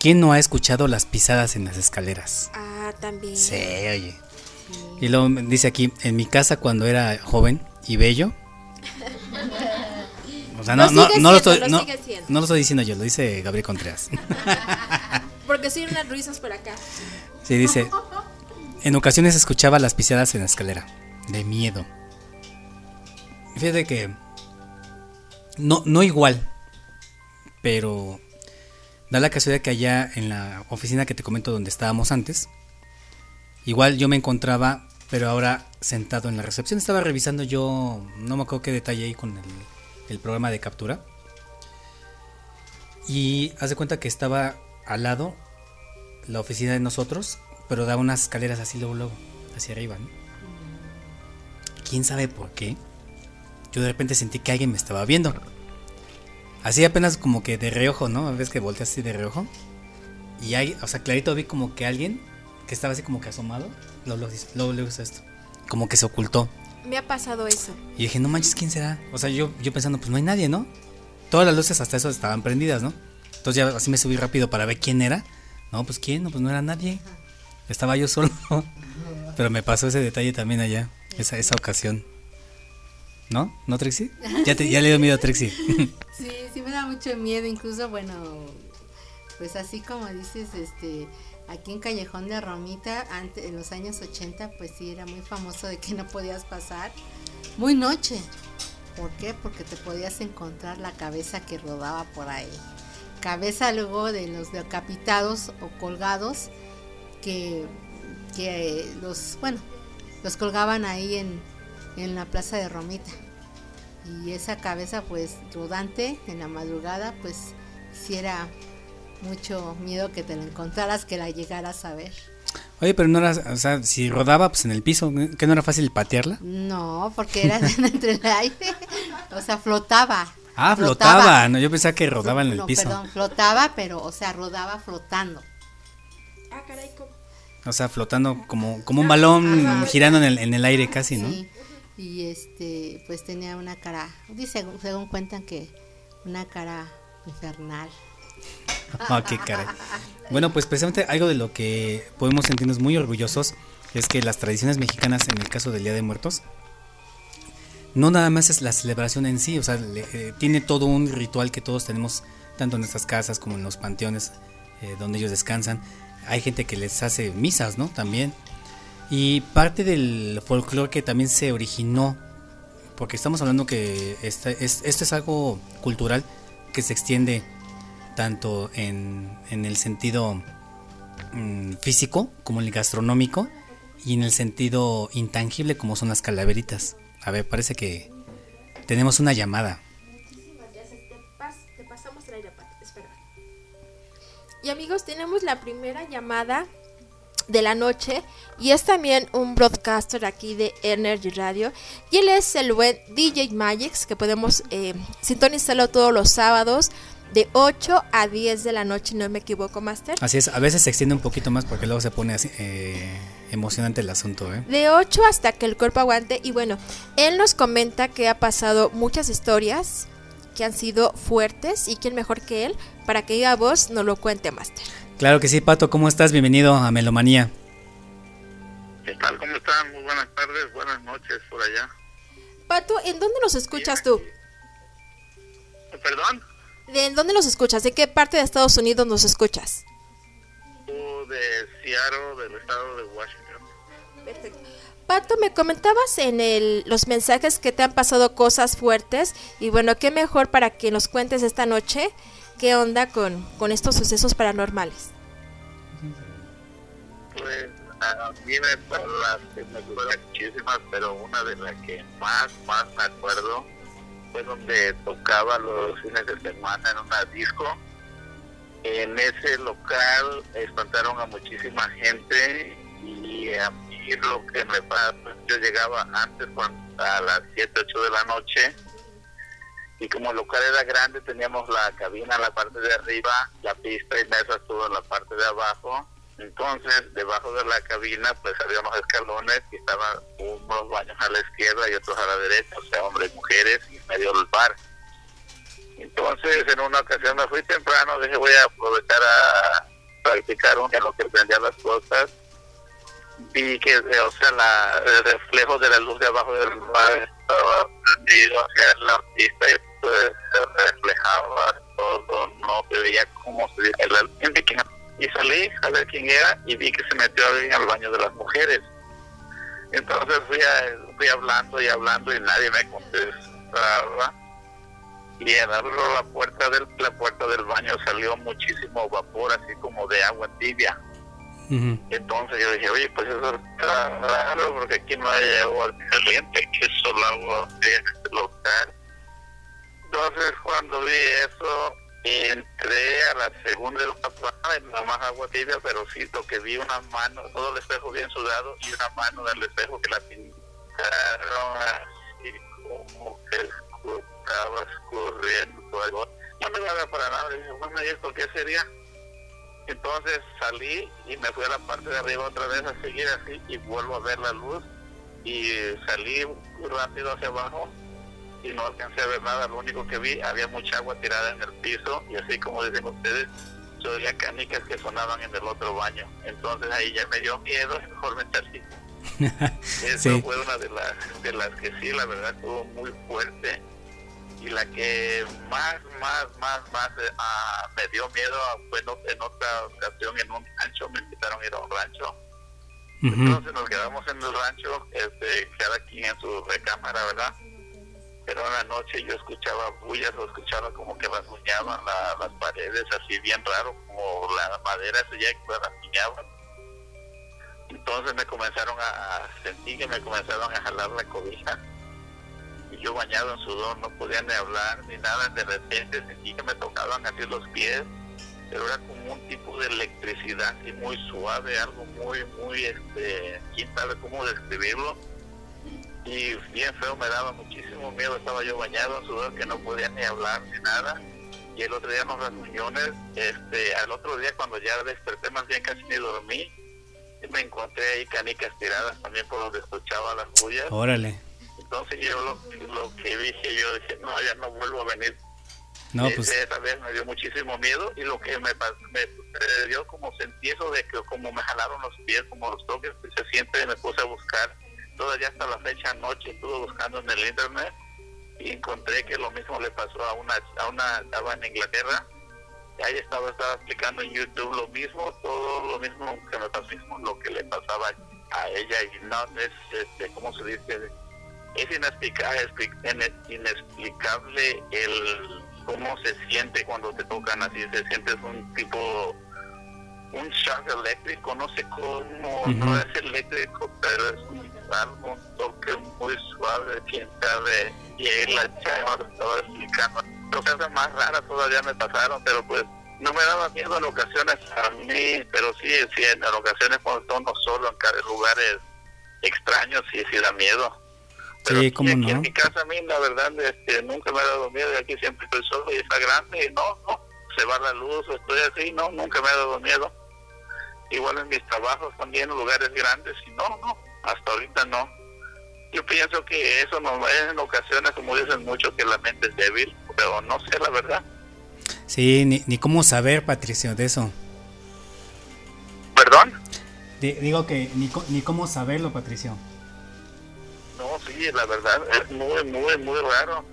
¿Quién no ha escuchado las pisadas en las escaleras? Ah, también. Sí, oye. Y luego dice aquí, en mi casa cuando era joven y bello. O sea, no, Lo no, sigue no lo siendo, estoy, lo no lo estoy diciendo yo, lo dice Gabriel Contreras. <laughs> Porque soy unas risas por acá. Sí, dice, en ocasiones escuchaba las pisadas en la escalera, de miedo. Fíjate que no, no igual, pero da la casualidad que allá en la oficina que te comento donde estábamos antes, igual yo me encontraba, pero ahora sentado en la recepción, estaba revisando yo, no me acuerdo qué detalle ahí con el, el programa de captura. Y haz de cuenta que estaba al lado la oficina de nosotros, pero da unas escaleras así luego, luego, hacia arriba, ¿no? ¿Quién sabe por qué? Yo de repente sentí que alguien me estaba viendo. Así apenas como que de reojo, ¿no? Ves que volteas así de reojo. Y hay, o sea, clarito vi como que alguien que estaba así como que asomado. Luego, dice- luego, luego hizo esto. Como que se ocultó. Me ha pasado eso. Y dije, no manches, ¿quién será? O sea, yo, yo pensando, pues no hay nadie, ¿no? Todas las luces hasta eso estaban prendidas, ¿no? Entonces ya así me subí rápido para ver quién era. No, pues quién, no, pues no era nadie. Estaba yo solo. <laughs> Pero me pasó ese detalle también allá, esa, esa ocasión. ¿No? ¿No, Trixie? <laughs> Ya, te, ya le dio miedo a Trixie. <laughs> Sí, sí me da mucho miedo, incluso, bueno, pues así como dices, este, aquí en Callejón de Romita, antes, en los años 80, pues sí era muy famoso de que no podías pasar muy noche. ¿Por qué? Porque te podías encontrar la cabeza que rodaba por ahí. Cabeza luego de los decapitados o colgados que, que los, bueno, los colgaban ahí en, en la plaza de Romita. Y esa cabeza pues rodante en la madrugada pues si era mucho miedo que te la encontraras que la llegaras a ver. Oye, pero no era, o sea, si rodaba pues en el piso, ¿que no era fácil patearla? no porque era <laughs> entre el aire. O sea flotaba. Ah, flotaba, no, yo pensaba que rodaba en el no, piso. perdón flotaba pero o sea rodaba flotando. Ah, caray, ¿cómo? O sea, flotando como, como un balón girando en el, en el aire casi, ¿no? Sí, y este pues tenía una cara dice según cuentan que una cara infernal <laughs> Ah, qué caray. Bueno, pues precisamente algo de lo que podemos sentirnos muy orgullosos es que las tradiciones mexicanas en el caso del Día de Muertos no nada más es la celebración en sí, o sea, le- eh, tiene todo un ritual que todos tenemos tanto en nuestras casas como en los panteones eh, donde ellos descansan. Hay gente que les hace misas, ¿no? También. Y parte del folclore que también se originó, porque estamos hablando que esta- es- esto es algo cultural que se extiende tanto en, el sentido mm, físico como el gastronómico y en el sentido intangible como son las calaveritas. A ver, parece que tenemos una llamada. Y amigos, tenemos la primera llamada de la noche y es también un broadcaster aquí de Energy Radio y él es el buen DJ Magix que podemos eh, sintonizarlo todos los sábados de 8 a 10 de la noche, no me equivoco, Master. Así es, a veces se extiende un poquito más porque luego se pone así eh, emocionante el asunto, ¿eh? De 8 hasta que el cuerpo aguante. Y bueno, él nos comenta que ha pasado muchas historias que han sido fuertes. Y quién mejor que él para que a vos nos lo cuente, Master. Claro que sí, Pato, ¿cómo estás? Bienvenido a Melomanía. ¿Qué tal? ¿Cómo están? Muy buenas tardes, buenas noches por allá. Pato, ¿en dónde nos escuchas tú? ¿Perdón? ¿De en dónde nos escuchas? ¿De qué parte de Estados Unidos nos escuchas? Tú de Seattle, del estado de Washington. Perfecto. Pato, me comentabas en el, los mensajes que te han pasado cosas fuertes. Y bueno, qué mejor para que nos cuentes esta noche qué onda con, con estos sucesos paranormales. Pues a mí me parlaste, me acuerdo muchísimas, pero una de las que más, más me acuerdo fue donde tocaba los fines de semana en una disco. En ese local espantaron a muchísima gente y a mí lo que me pasó, yo llegaba antes a las 7, 8 de la noche y como el local era grande teníamos la cabina en la parte de arriba, la pista y mesas todo en la parte de abajo. Entonces, debajo de la cabina, pues había unos escalones y estaban unos baños a la izquierda y otros a la derecha, o sea, hombres y mujeres, y en medio del bar. Entonces, en una ocasión me fui temprano, dije, voy a aprovechar a practicar un- en lo que prendía las cosas. Vi que, o sea, la, el reflejo de la luz de abajo del bar estaba prendido hacia la pista y pues, se reflejaba todo, no se veía cómo se el que- y salí a ver quién era y vi que se metió alguien al baño de las mujeres. Entonces fui, a- fui hablando y hablando y nadie me contestaba. Y al abrir la puerta del la puerta del baño salió muchísimo vapor, así como de agua tibia. Entonces yo dije, oye, pues eso está raro porque aquí no hay agua caliente, aquí es solo agua en este local. Entonces cuando vi eso, entré a la segunda de la en la más agua tibia, pero sí lo que vi una mano, todo el espejo bien sudado y una mano del espejo que la pintaron así como que estaba escurriendo algo. No me daba para nada, dije, bueno, ¿y esto qué sería? Entonces salí y me fui a la parte de arriba otra vez a seguir así y vuelvo a ver la luz y salí rápido hacia abajo y no alcancé a ver nada, lo único que vi había mucha agua tirada en el piso y así como dicen ustedes, se oía canicas que sonaban en el otro baño. Entonces ahí ya me dio miedo <laughs> mejor me salí. <laughs> Eso Sí. fue una de las, de las que sí, la verdad, estuvo muy fuerte. Y la que más, más, más, más ah, me dio miedo fue en, ot- en otra ocasión en un rancho, me invitaron a ir a un rancho. Entonces nos quedamos en el rancho, este, cada quien en su recámara, ¿verdad? Pero en la noche yo escuchaba bullas, o escuchaba como que rasguñaban la- las paredes, así bien raro, como la madera se ya que rasguñaban. Entonces me comenzaron a, a sentir que me comenzaron a jalar la cobija. Y yo bañado en sudor, no podía ni hablar ni nada. De repente sentí que me tocaban así los pies, pero era como un tipo de electricidad así muy suave, algo muy, muy, este, quién sabe cómo describirlo. Y bien feo, me daba muchísimo miedo. Estaba yo bañado en sudor que no podía ni hablar ni nada. Y el otro día en los rasguñones, este, al otro día cuando ya desperté más bien casi ni dormí, me encontré ahí canicas tiradas también por donde escuchaba las bullas. Órale. Entonces yo lo, lo que dije, yo dije, no, ya no vuelvo a venir. No, pues Esa vez me dio muchísimo miedo y lo que me, me, me dio como sentí eso de que como me jalaron los pies, como los toques que se siente, me puse a buscar. Todavía hasta la fecha anoche estuve buscando en el internet y encontré que lo mismo le pasó a una, a una estaba en Inglaterra. Y ahí estaba, estaba explicando en YouTube lo mismo, todo lo mismo que me pasó, mismo lo que le pasaba a ella y no es, este, ¿cómo se dice? Es inexplicable, inexplicable el cómo se siente cuando te tocan así, se siente un tipo, un shock eléctrico, no sé cómo, no es eléctrico, pero es un, algo, un toque muy suave, quién sabe, y ahí la chava estaba explicando. Cosas más raras todavía me pasaron, pero pues no me daba miedo en ocasiones a mí, pero sí, sí en ocasiones cuando uno solo en lugares extraños, sí, sí da miedo. Pero Sí, aquí, cómo aquí no. en mi casa a mí la verdad este, nunca me ha dado miedo y aquí siempre estoy solo y está grande y no, no, se va la luz estoy así, no, nunca me ha dado miedo. Igual en mis trabajos también lugares grandes y no, no, hasta ahorita no. Yo pienso que eso no es en ocasiones, como dicen mucho, que la mente es débil, pero no sé la verdad. sí, ni, ni cómo saber, Patricio, de eso. ¿Perdón? Di- digo que ni, ni cómo saberlo, Patricio. No, sí, la verdad es muy, muy, muy raro.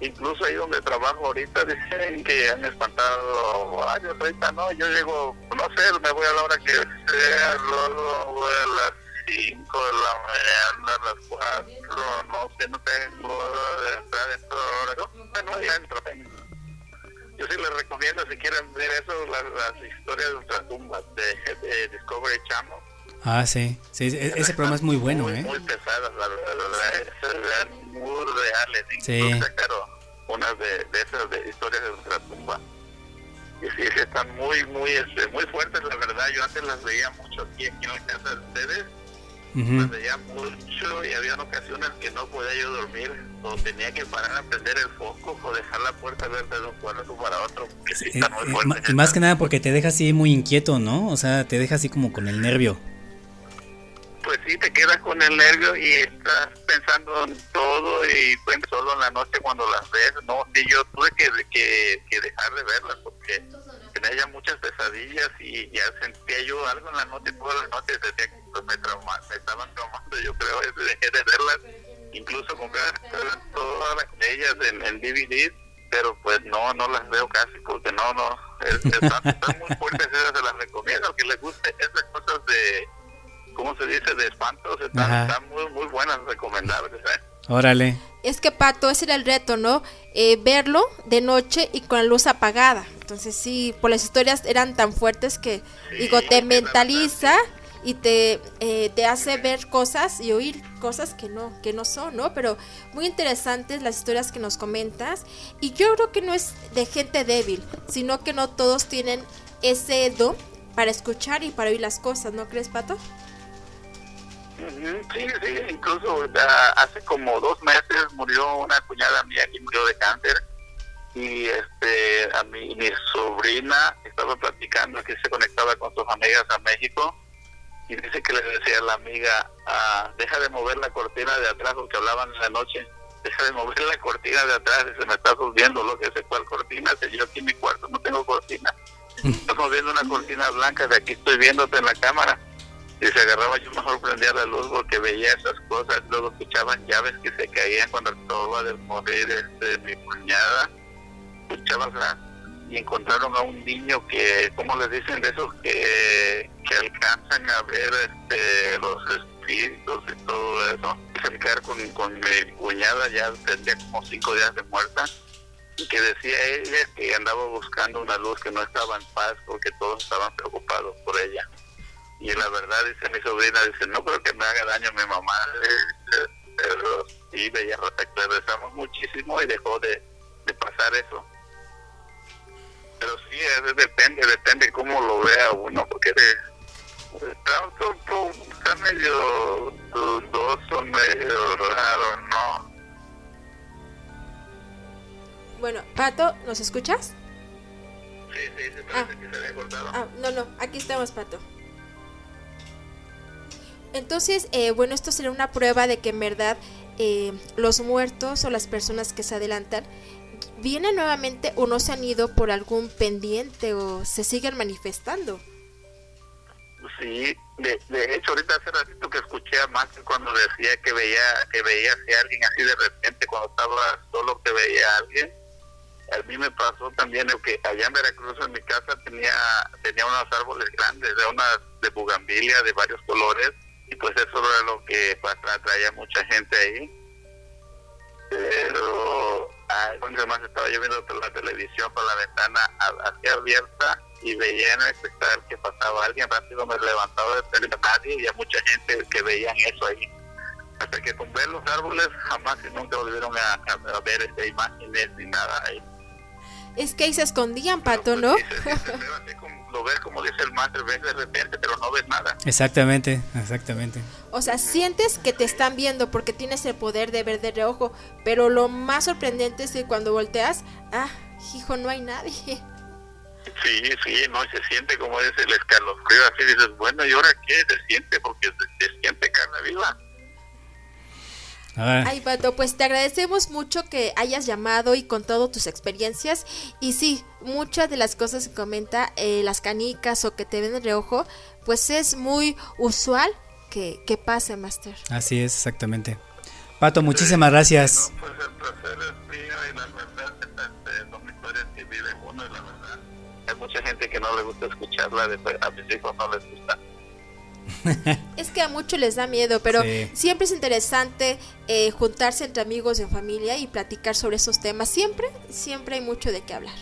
Incluso ahí donde trabajo ahorita <laughs> dicen que han espantado varios. Ahorita no, yo llego, no sé, me voy a la hora que sea, luego a las 5 de la mañana, a las 4, no sé, no tengo hora de entrar en toda hora. No, entro. Yo sí les recomiendo, si quieren ver eso, las, historias de ultratumbas de, de Discovery Channel Ah, sí. sí e- ese programa es muy bueno, muy, ¿eh? Muy pesadas, la verdad, muy reales. Sí. Incluso sacaron unas de, de esas de historias de ultratumba. Y sí, sí, están muy, muy, este, muy fuertes, la verdad. Yo antes las veía mucho aquí, aquí en la casa de ustedes. Las Ujú. veía mucho y había ocasiones que no podía yo dormir o tenía que parar a prender el foco o dejar la puerta abierta de un cuarto para otro. Porque sí, Eh, están muy eh, fuertes. y más que nada porque te deja así muy inquieto, ¿no? O sea, te deja así como con el nervio. Con el nervio y estás pensando en todo y pues solo en la noche cuando las ves, no, sí, yo tuve que, que, que dejar de verlas porque tenía ya muchas pesadillas y ya sentía yo algo en la noche, todas las noches decía que pues, me, trauma, me estaban traumando, yo creo, y <laughs> dejé de verlas, incluso compré todas ellas en, en DVD, pero pues no, no las veo casi porque no, no, es- <laughs> están, están muy fuertes, esas se las recomiendo, que les guste esas cosas de ¿cómo se dice? De espantos, están, muy, muy buenas, recomendables. ¿eh? Órale. Es que Pato, ese era el reto, ¿no? Eh, verlo de noche y con la luz apagada. Entonces sí, por las historias eran tan fuertes que, digo, te mentaliza y te, eh, te hace ver cosas y oír cosas que no, que no son, ¿no? Pero muy interesantes las historias que nos comentas. Y yo creo que no es de gente débil, sino que no todos tienen ese don para escuchar y para oír las cosas, ¿no crees, Pato? Sí, sí, incluso ah, hace como dos meses murió una cuñada mía que murió de cáncer y este a mi, mi sobrina estaba platicando que se conectaba con sus amigas a México y dice que le decía a la amiga ah, deja de mover la cortina de atrás porque hablaban en la noche deja de mover la cortina de atrás y se me está subiendo lo que sé cuál cortina si yo aquí en mi cuarto no tengo cortina estamos viendo una cortina blanca de aquí estoy viéndote en la cámara y se agarraba yo mejor prendía la luz porque veía esas cosas luego escuchaban llaves que se caían cuando acababa de morir este, mi cuñada. Escuchaban la- y encontraron a un niño que como les dicen de esos que, que alcanzan a ver este, los espíritus y todo eso se quedar con, con mi cuñada ya tendría como cinco días de muerta y que decía ella que andaba buscando una luz que no estaba en paz porque todos estaban preocupados por ella y la verdad dice mi sobrina dice no creo que me haga daño mi mamá dice, pero sí veía que rezamos muchísimo y dejó de, de pasar eso pero sí es- depende depende cómo lo vea uno porque de, está, está medio dudoso medio raro no Bueno, Pato, ¿nos escuchas? sí sí se Ah. parece que se había cortado Ah, no, no, aquí estamos, Pato. Entonces, eh, bueno, esto será una prueba de que en verdad eh, los muertos o las personas que se adelantan vienen nuevamente o no se han ido por algún pendiente o se siguen manifestando. Sí, de, de hecho ahorita hace ratito que escuché a Max cuando decía que veía que veía a alguien así de repente cuando estaba solo que veía a alguien. A mí me pasó también que allá en Veracruz en mi casa tenía tenía unos árboles grandes, de unas de bugambilia de varios colores y pues eso era lo que pues, atraía mucha gente ahí. Pero donde más estaba yo viendo la televisión por la ventana a- así abierta y veía en el que pasaba alguien rápido me levantaba de nadie y a mucha gente que veían eso ahí hasta que con ver los árboles jamás y nunca volvieron a, a- a ver imágenes ni nada ahí Es que ahí se escondían, Pato, ¿no? Pues, sí, se- se- se lo ves como dice el máster ves de repente pero no ves nada Exactamente, exactamente. O sea, sientes que te están viendo porque tienes el poder de ver de reojo, pero lo más sorprendente es que cuando volteas, ah, hijo, no hay nadie. Sí, sí, no, se siente como es el escalofrío, así dices, bueno, ¿y ahora qué se siente? Porque se, se siente carne viva. Ay, Pato, pues te agradecemos mucho que hayas llamado y contado tus experiencias. Y sí, muchas de las cosas que comenta, eh, las canicas o que te ven de reojo, pues es muy usual que, que pase, Master. así es, exactamente. Pato, muchísimas gracias. No, pues el placer es mío y la verdad este, son historias que vive uno y la verdad. Hay mucha gente que no le gusta escucharla, a mis hijos no les gusta. <laughs> Es que a muchos les da miedo, pero Sí. siempre es interesante eh, juntarse entre amigos en familia y platicar sobre esos temas. Siempre, siempre hay mucho de qué hablar.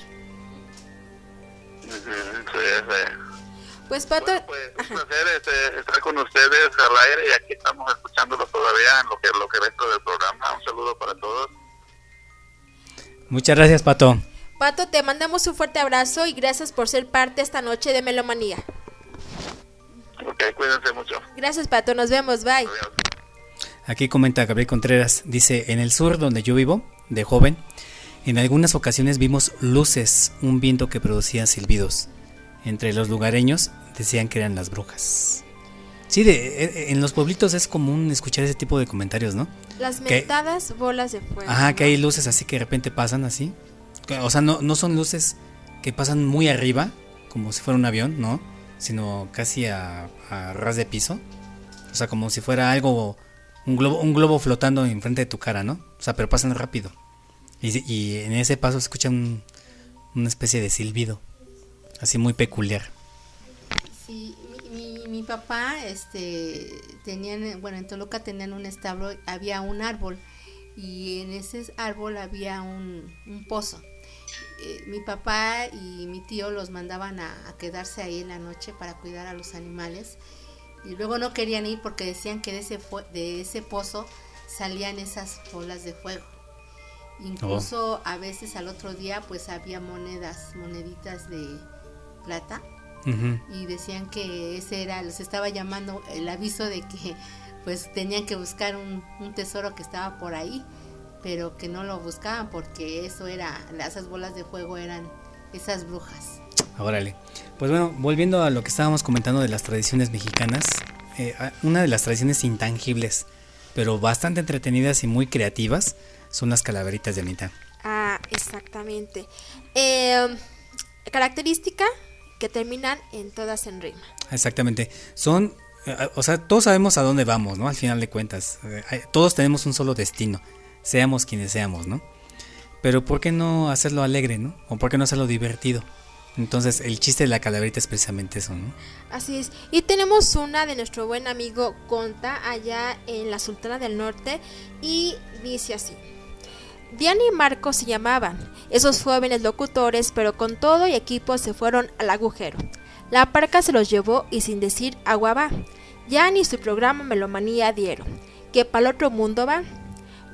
Pues Pato, Bueno, pues un placer este, estar con ustedes al aire y aquí estamos escuchándolos todavía en lo que lo que resta del programa. Un saludo para todos. Muchas gracias, Pato. Pato, te mandamos un fuerte abrazo y gracias por ser parte esta noche de Melomanía. Ok, cuídense mucho. Gracias, Pato. Nos vemos. Bye. Adiós. Aquí comenta Gabriel Contreras, dice, en el sur donde yo vivo, de joven, en algunas ocasiones vimos luces, un viento que producía silbidos. Entre los lugareños decían que eran las brujas. Sí, de, e- en los pueblitos es común escuchar ese tipo de comentarios, ¿no? Las mentadas bolas de fuego. Ajá, ¿no? que hay luces así que de repente pasan así. O sea, no, no son luces que pasan muy arriba, como si fuera un avión, ¿no? Sino casi a, ras de piso. O sea, como si fuera algo, un globo, un globo flotando enfrente de tu cara, ¿no? O sea, pero pasan rápido. Y, en ese paso se escucha un- una especie de silbido, así muy peculiar. Sí, mi, mi, papá, este, tenían, bueno, en Toluca tenían un establo, había un árbol y en ese árbol había un pozo. Eh, mi papá y mi tío los mandaban a, a quedarse ahí en la noche para cuidar a los animales. Y luego no querían ir porque decían que de ese, de ese pozo salían esas bolas de fuego. Incluso a veces al otro día pues había monedas, moneditas de plata. Y decían que ese era, les estaba llamando el aviso de que pues tenían que buscar un, un tesoro que estaba por ahí, pero que no lo buscaban porque eso era, esas bolas de fuego eran esas brujas. Órale. Pues bueno, volviendo a lo que estábamos comentando de las tradiciones mexicanas, eh, a- una de las tradiciones intangibles, pero bastante entretenidas y muy creativas, son las calaveritas de Anita. Ah, exactamente. Eh, característica que terminan en todas en rima. Exactamente. Son, eh, o sea, todos sabemos a dónde vamos, ¿no? Al final de cuentas, Eh, todos tenemos un solo destino, seamos quienes seamos, ¿no? Pero ¿por qué no hacerlo alegre, ¿no? O ¿por qué no hacerlo divertido? Entonces, el chiste de la calaverita es precisamente eso, ¿no? Así es. Y tenemos una de nuestro buen amigo Conta allá en la Sultana del Norte y dice así. Diana y Marco se llamaban, esos jóvenes locutores, pero con todo y equipo se fueron al agujero. La parca se los llevó y sin decir agua va. Ya ni su programa Melomanía dieron, que para otro mundo van.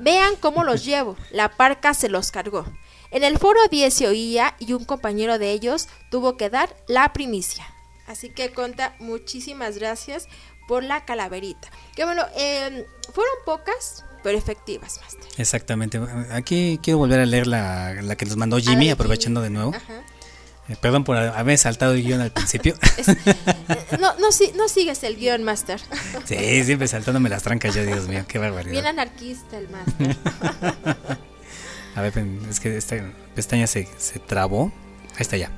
Vean cómo los llevo, la parca se los cargó. En el foro 10 se oía y un compañero de ellos tuvo que dar la primicia. Así que Conta, muchísimas gracias por la calaverita. Que bueno, eh, fueron pocas, pero efectivas, Master. Exactamente. Aquí quiero volver a leer la, la que nos mandó Jimmy, ver, aprovechando Jimmy. de nuevo. Ajá. Eh, perdón por haber saltado el guion al principio. <laughs> Eh, no, no, si- no sigues el guion, Master. sí, siempre saltándome las trancas yo, Dios mío, qué barbaridad. Bien anarquista el Master. <laughs> A ver, es que esta pestaña se, se trabó. Ahí está ya.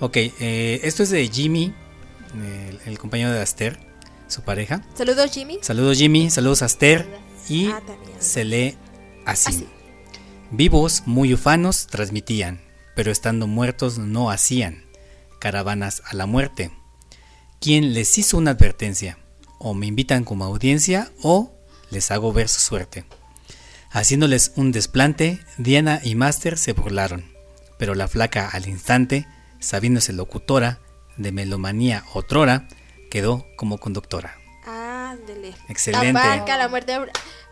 Ok, eh, esto es de Jimmy, el, el compañero de Aster, su pareja. Saludos, Jimmy. Saludos Jimmy, saludos Aster. Y Ah, se lee así. Así. Vivos, muy ufanos, transmitían, pero estando muertos no hacían caravanas a la muerte. ¿Quién les hizo una advertencia? O me invitan como audiencia o les hago ver su suerte. Haciéndoles un desplante, Diana y Master se burlaron, pero la flaca al instante, sabiéndose locutora de melomanía otrora, quedó como conductora. Ándele. Excelente. La parca, la muerte.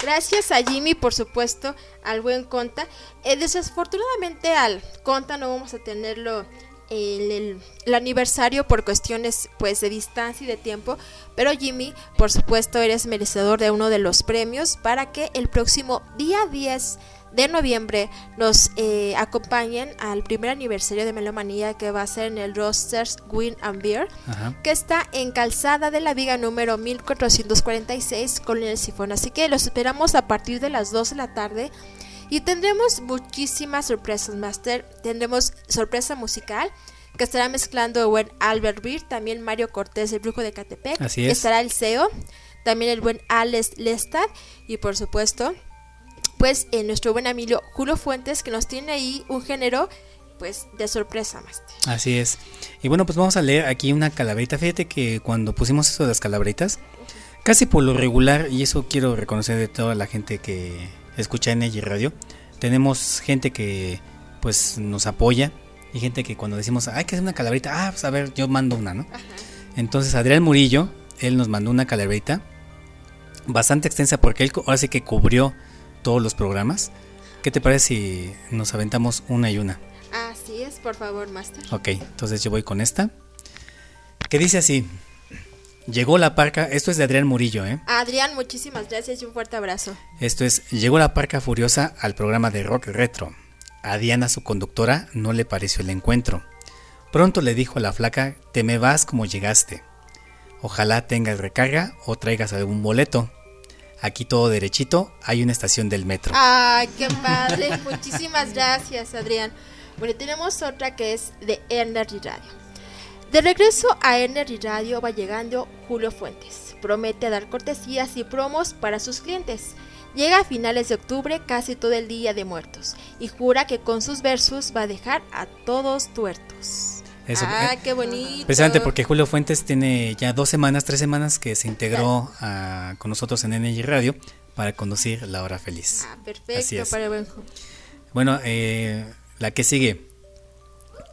Gracias a Jimmy, por supuesto, al buen Conta. Eh, desafortunadamente al Conta no vamos a tenerlo el, el- el aniversario por cuestiones pues de distancia y de tiempo. Pero Jimmy, por supuesto, eres merecedor de uno de los premios para que el próximo día 10 de noviembre nos eh, acompañen al primer aniversario de Melomanía que va a ser en el Rosters Win and Beer Ajá. que está en Calzada de la Viga número 1446 con el sifón. Así que los esperamos a partir de las 2 de la tarde y tendremos muchísimas sorpresas, Master. Tendremos sorpresa musical que estará mezclando el buen Albert Beer, también Mario Cortés, el brujo de Catepec. Así es. Estará el CEO, también el buen Alex Lestad y por supuesto, pues eh, nuestro buen amigo Julio Fuentes que nos tiene ahí un género pues de sorpresa, Master. Así es. Y bueno, pues vamos a leer aquí una calaverita. Fíjate que cuando pusimos eso de las calaveritas, casi por lo regular, y eso quiero reconocer de toda la gente que escucha Energy Radio, tenemos gente que pues nos apoya y gente que cuando decimos, hay que hacer una calaverita, ah, pues a ver, yo mando una, ¿no? Entonces Adrián Murillo, él nos mandó una calaverita bastante extensa porque él ahora sí que cubrió todos los programas. ¿Qué te parece si nos aventamos una y una? Así es, por favor, Master. Ok, entonces yo voy con esta. Que dice así. Llegó la parca, esto es de Adrián Murillo, ¿eh? Adrián, muchísimas gracias y un fuerte abrazo. Esto es, llegó la parca furiosa al programa de rock retro. A Diana, su conductora, no le pareció el encuentro. Pronto le dijo a la flaca, te me vas como llegaste. Ojalá tengas recarga o traigas algún boleto. Aquí todo derechito, hay una estación del metro. Ay, qué padre. <laughs> Muchísimas gracias, Adrián. Bueno, tenemos otra que es de Energy Radio. De regreso a Energy Radio va llegando Julio Fuentes. Promete dar cortesías y promos para sus clientes. Llega a finales de octubre casi todo el día de muertos y jura que con sus versos va a dejar a todos tuertos. Eso, ah, qué bonito. Precisamente porque Julio Fuentes tiene ya dos semanas, tres semanas que se integró a- con nosotros en Energy Radio para conducir La Hora Feliz. Ah, Así perfecto es. para el buen Bueno, eh, la que sigue.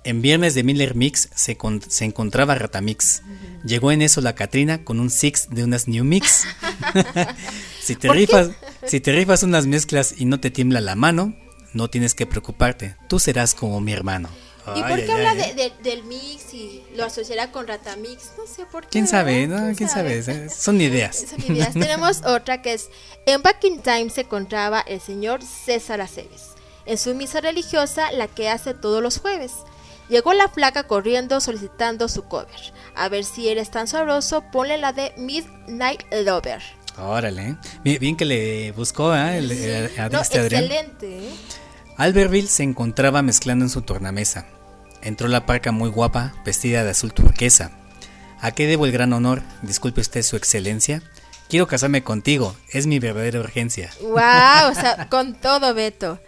En viernes de Miller Mix se, con- se encontraba Ratamix. Llegó en eso la Catrina con un six de unas New Mix. <laughs> <laughs> si, te rifas, si te rifas unas mezclas y no te tiembla la mano, no tienes que preocuparte. Tú serás como mi hermano. ¿Y por qué habla de- de- del mix y lo asociará con Ratamix? No sé por qué. ¿Quién sabe? no? ¿Quién sabe? Eh, Son ideas. <laughs> Son ideas. Tenemos otra que es, en Back in Time se encontraba el señor César Aceves, en su misa religiosa, la que hace todos los jueves. Llegó la flaca corriendo solicitando su cover. A ver si eres tan sabroso, ponle la de Midnight Lover. Órale. Bien, bien que le buscó ¿eh? el, el- a No, este Adrián. excelente. ¿eh? Albertville se encontraba mezclando en su tornamesa. Entró la parca muy guapa, vestida de azul turquesa. ¿A qué debo el gran honor? Disculpe usted su excelencia. Quiero casarme contigo, es mi verdadera urgencia. Wow, o sea, <laughs> con todo Beto.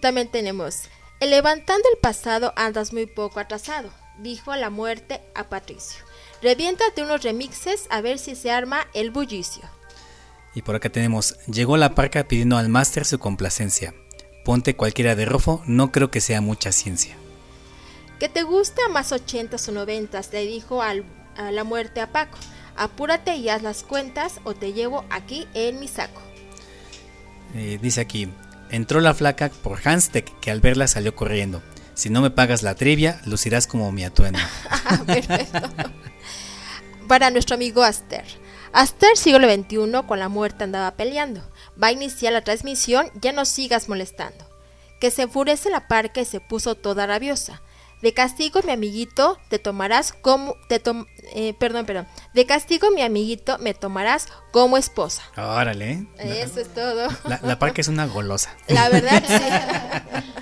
También tenemos, "El levantando el pasado andas muy poco atrasado, dijo la muerte a Patricio. Reviéntate unos remixes a ver si se arma el bullicio. Y por acá tenemos, llegó la parca pidiendo al máster su complacencia. Ponte cualquiera de rofo, no creo que sea mucha ciencia. Que te gusta más ochentas o noventas, le dijo al- a la muerte a Paco. Apúrate y haz las cuentas o te llevo aquí en mi saco. Eh, dice aquí, entró la flaca por Hanstec que al verla salió corriendo. Si no me pagas la trivia, lucirás como mi atuendo. <laughs> Ah, perfecto. Para nuestro amigo Aster. Aster siglo XXI con la muerte andaba peleando. Va a iniciar la transmisión, ya no sigas molestando. Que se enfurece la parca y se puso toda rabiosa. De castigo mi amiguito te tomarás como te tom- eh, perdón, perdón. De castigo mi amiguito me tomarás como esposa. Órale. Eso es todo. La, la parca es una golosa. La verdad sí. <laughs>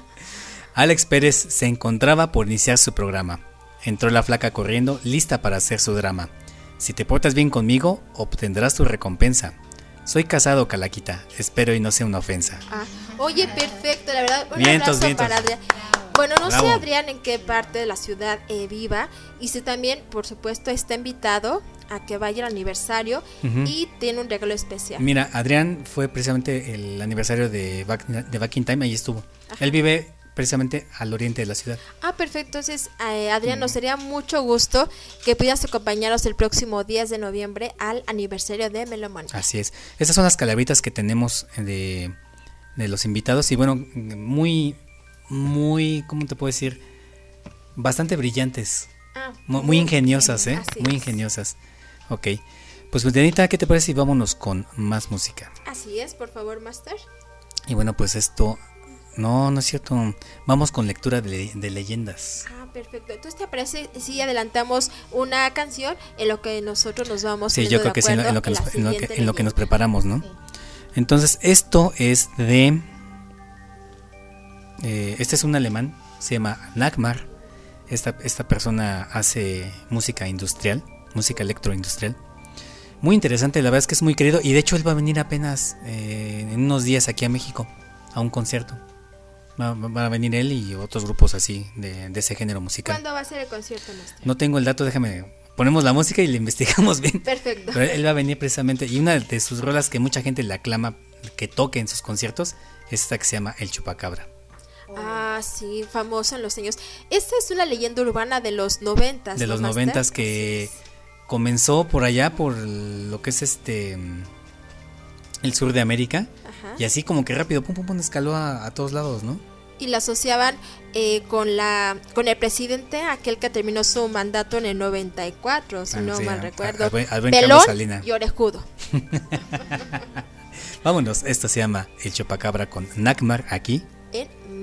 Alex Pérez se encontraba por iniciar su programa. Entró la flaca corriendo, lista para hacer su drama. Si te portas bien conmigo, obtendrás tu recompensa. Soy casado, Calaquita. Espero y no sea una ofensa. Ah, oye, perfecto, la verdad. Un Vientos, abrazo vientos. para. Bueno, no Bravo. sé Adrián en qué parte de la ciudad eh, viva y si también, por supuesto, está invitado a que vaya al aniversario y tiene un regalo especial. Mira, Adrián fue precisamente el aniversario de Back, de Back in Time, ahí estuvo. Él vive precisamente al oriente de la ciudad. Ah, perfecto. Entonces, eh, Adrián, nos sería mucho gusto que pudieras acompañarnos el próximo 10 de noviembre al aniversario de Melomanía. Así es. Estas son las calabritas que tenemos de, de los invitados y bueno, muy, muy, ¿cómo te puedo decir? Bastante brillantes. Ah, Mu- Muy, ingeniosas, ¿eh? Muy es. ingeniosas. Ok. Pues, Dianita, ¿qué te parece si vámonos con más música? Así es, por favor, Master. Y bueno, pues esto... No, no es cierto. Vamos con lectura de, de leyendas. Ah, perfecto. Entonces, ¿te parece si adelantamos una canción en lo que nosotros nos vamos Sí, yo creo que sí, en lo, en lo acuerdo que nos, la en lo que- siguiente en lo que nos leyenda? preparamos, ¿no? Entonces, esto es de... eh, este es un alemán, se llama Nagmar. Esta, esta persona hace música industrial, música electroindustrial. Muy interesante, la verdad es que es muy querido y de hecho él va a venir apenas eh, en unos días aquí a México a un concierto. Va, va a venir él y otros grupos así de, de ese género musical. ¿Cuándo va a ser el concierto, Master? No tengo el dato, déjame. Ponemos la música y le investigamos bien. Perfecto. Pero él va a venir precisamente. Y una de sus rolas que mucha gente le aclama que toque en sus conciertos es esta que se llama El Chupacabra. Ah, sí, famoso en los años. Esta es una leyenda urbana de los noventas. De ¿no, los Master? noventas que comenzó por allá, por lo que es este. El sur de América. Ajá. Y así como que rápido, pum, pum, pum, escaló a, a todos lados, ¿no? y la asociaban eh, con la con el presidente aquel que terminó su mandato en el 94 si Ah, no sí, mal a- recuerdo buen- buen Pelón y Orejudo <laughs> Vámonos, esto se llama El Chupacabra con Nakmar aquí.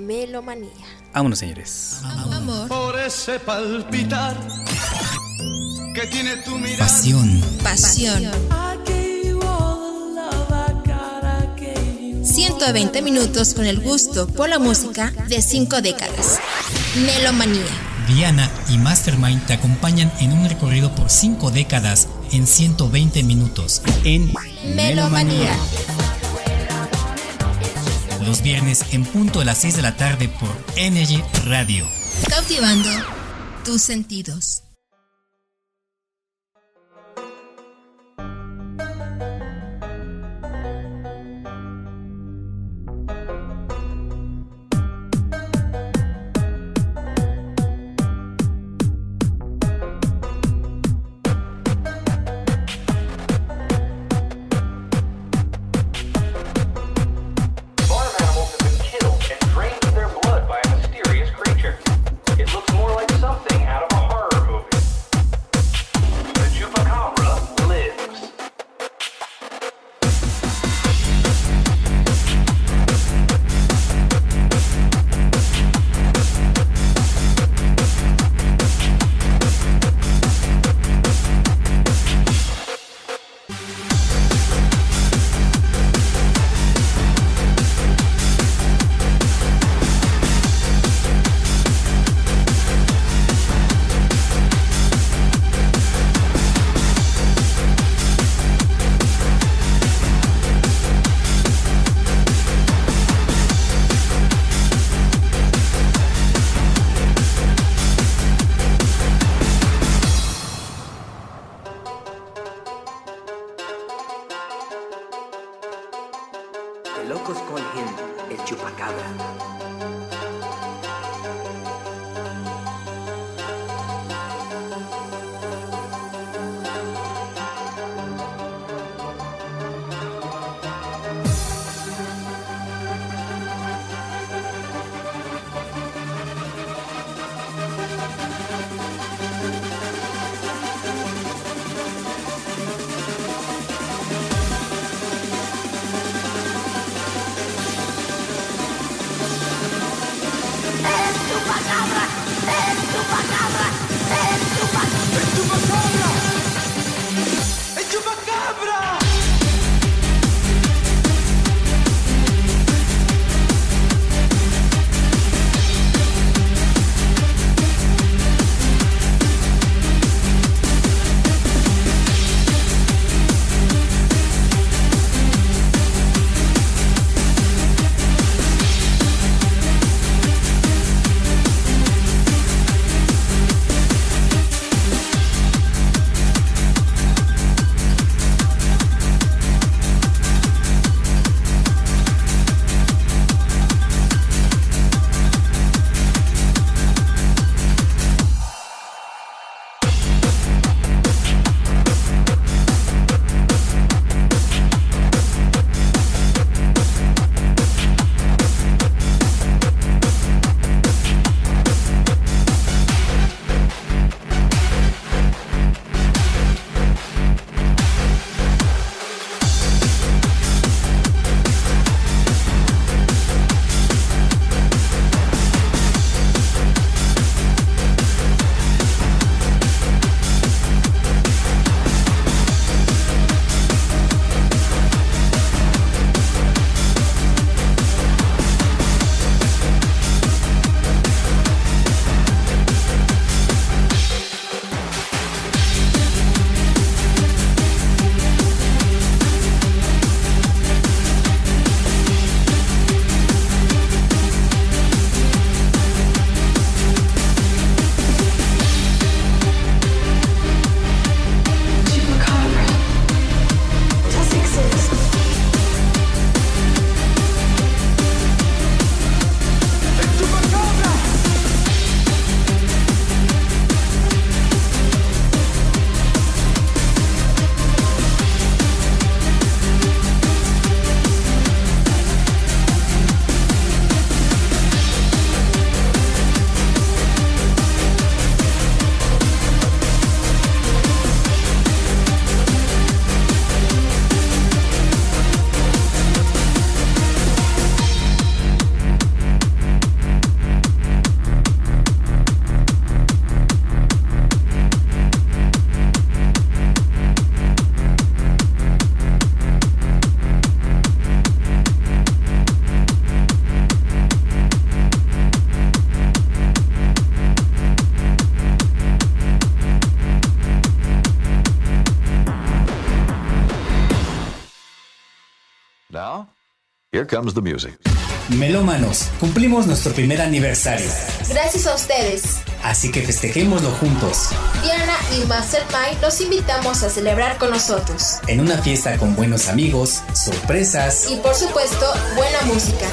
Melomanía Vámonos, señores. Por ese palpitar que tiene tu mirada. Pasión. Pasión. 120 minutos con el gusto por la música de cinco décadas. Melomanía. Diana y Mastermind te acompañan en un recorrido por 5 décadas en 120 minutos en Melomanía. Los viernes en punto de las 6 de la tarde por Energy Radio. Cautivando tus sentidos. Here comes the music. Melómanos, cumplimos nuestro primer aniversario. Gracias a ustedes. Así que festejémoslo juntos. Diana y Mastermind los invitamos a celebrar con nosotros. En una fiesta con buenos amigos, sorpresas. Y por supuesto, buena música.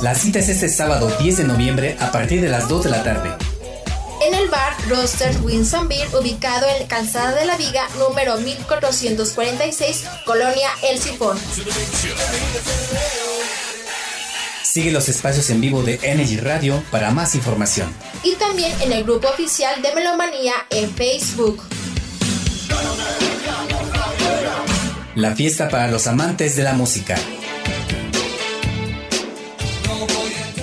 La cita es este sábado 10 de noviembre a partir de las 2 de la tarde. Winson Beer, ubicado en Calzada de la Viga, número 1446, Colonia El Sifón. Sigue los espacios en vivo de Energy Radio para más información. Y también en el grupo oficial de Melomanía en Facebook. La fiesta para los amantes de la música.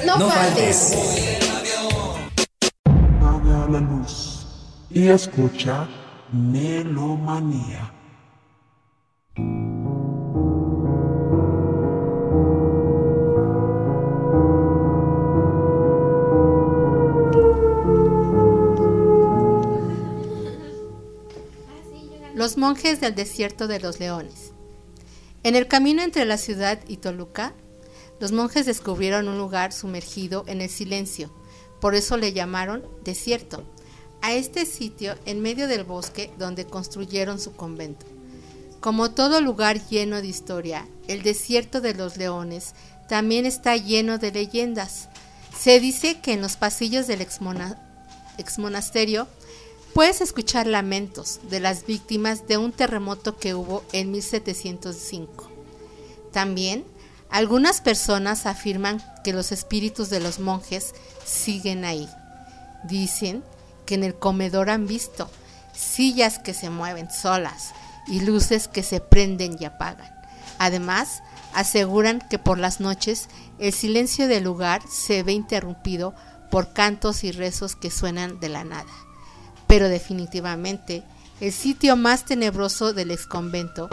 No, No faltes. faltes. Y escucha Melomanía. Los monjes del desierto de los leones. En el camino entre la ciudad y Toluca, los monjes descubrieron un lugar sumergido en el silencio, por eso le llamaron desierto, a este sitio en medio del bosque donde construyeron su convento. Como todo lugar lleno de historia, el desierto de los leones también está lleno de leyendas. Se dice que en los pasillos del exmona- exmonasterio puedes escuchar lamentos de las víctimas de un terremoto que hubo en 1705. También algunas personas afirman que los espíritus de los monjes siguen ahí. Dicen que en el comedor han visto sillas que se mueven solas y luces que se prenden y apagan. Además, aseguran que por las noches el silencio del lugar se ve interrumpido por cantos y rezos que suenan de la nada. Pero definitivamente, el sitio más tenebroso del exconvento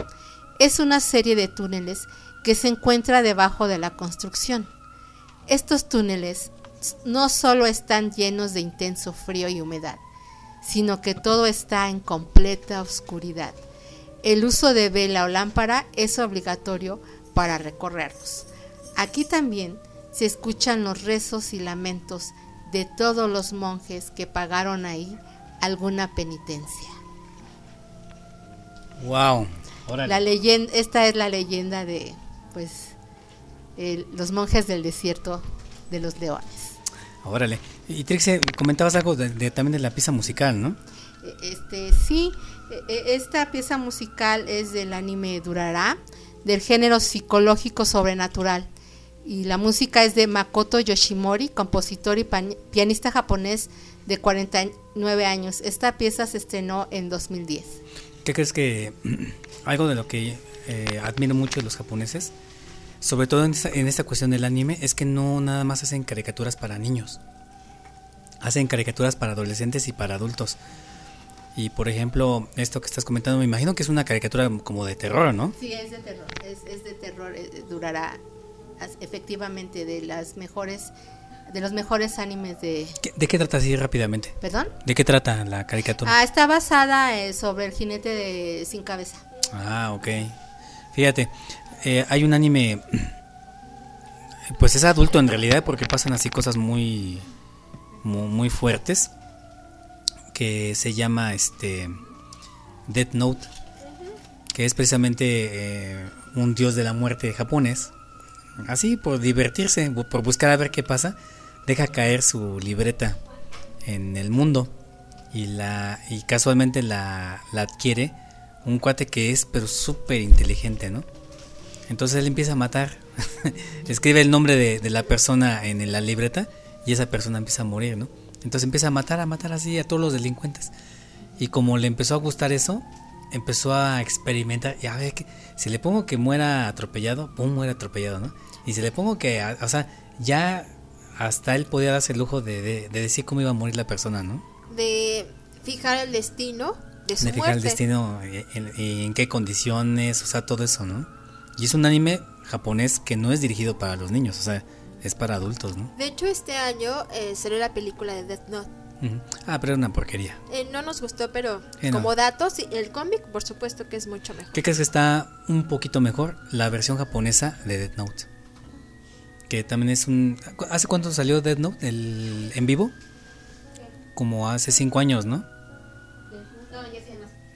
es una serie de túneles que se encuentra debajo de la construcción. Estos túneles no solo están llenos de intenso frío y humedad, sino que todo está en completa oscuridad. El uso de vela o lámpara es obligatorio para recorrerlos. Aquí también se escuchan los rezos y lamentos de todos los monjes que pagaron ahí alguna penitencia. Wow. La leyenda, esta es la leyenda de pues el- los monjes del desierto de los leones. Órale. Y Trixie, comentabas algo de, de- también de la pieza musical, ¿no? Este sí, e- e- esta pieza musical es del anime Durará, del género psicológico sobrenatural. Y la música es de Makoto Yoshimori, compositor y pianista japonés de 49 años. Esta pieza se estrenó en 2010. ¿Qué crees que <clears throat> algo de lo que eh, admiro mucho de los japoneses, sobre todo en esta, en esta cuestión del anime, es que no nada más hacen caricaturas para niños, hacen caricaturas para adolescentes y para adultos. Y por ejemplo, esto que estás comentando, me imagino que es una caricatura como de terror, ¿no? Sí, es de terror, es, es de terror, eh, durará as- efectivamente de las mejores, de los mejores animes de... ¿Qué- ¿De qué trata así rápidamente? ¿Perdón? ¿De qué trata la caricatura? Ah, está basada eh, sobre el jinete de sin cabeza. Ah, ok. Fíjate, eh, hay un anime, pues es adulto en realidad porque pasan así cosas muy, muy, muy fuertes, que se llama este Death Note, que es precisamente eh, un dios de la muerte japonés. Así, por divertirse, por buscar a ver qué pasa, deja caer su libreta en el mundo y la y casualmente la, la adquiere un cuate que es pero súper inteligente, ¿no? Entonces él empieza a matar, <laughs> escribe el nombre de, de la persona en la libreta y esa persona empieza a morir, ¿no? Entonces empieza a matar, a matar así a todos los delincuentes. Y como le empezó a gustar eso, empezó a experimentar. Y a ver, que, si le pongo que muera atropellado, pum, muere atropellado, ¿no? Y si le pongo que, a- o sea, ya hasta él podía darse el lujo de, de- de decir cómo iba a morir la persona, ¿no? De fijar el destino de su de fijar el destino y en, y en qué condiciones, o sea, todo eso, ¿no? Y es un anime japonés que no es dirigido para los niños, o sea, es para adultos, ¿no? De hecho, este año eh, salió la película de Death Note. Ah, pero era una porquería. Eh, no nos gustó, pero Eh, no. como datos, el cómic, por supuesto que es mucho mejor. ¿Qué crees que está un poquito mejor? La versión japonesa de Death Note. Que también es un... ¿Hace cuánto salió Death Note? El, ¿En vivo? Como hace cinco años, ¿no?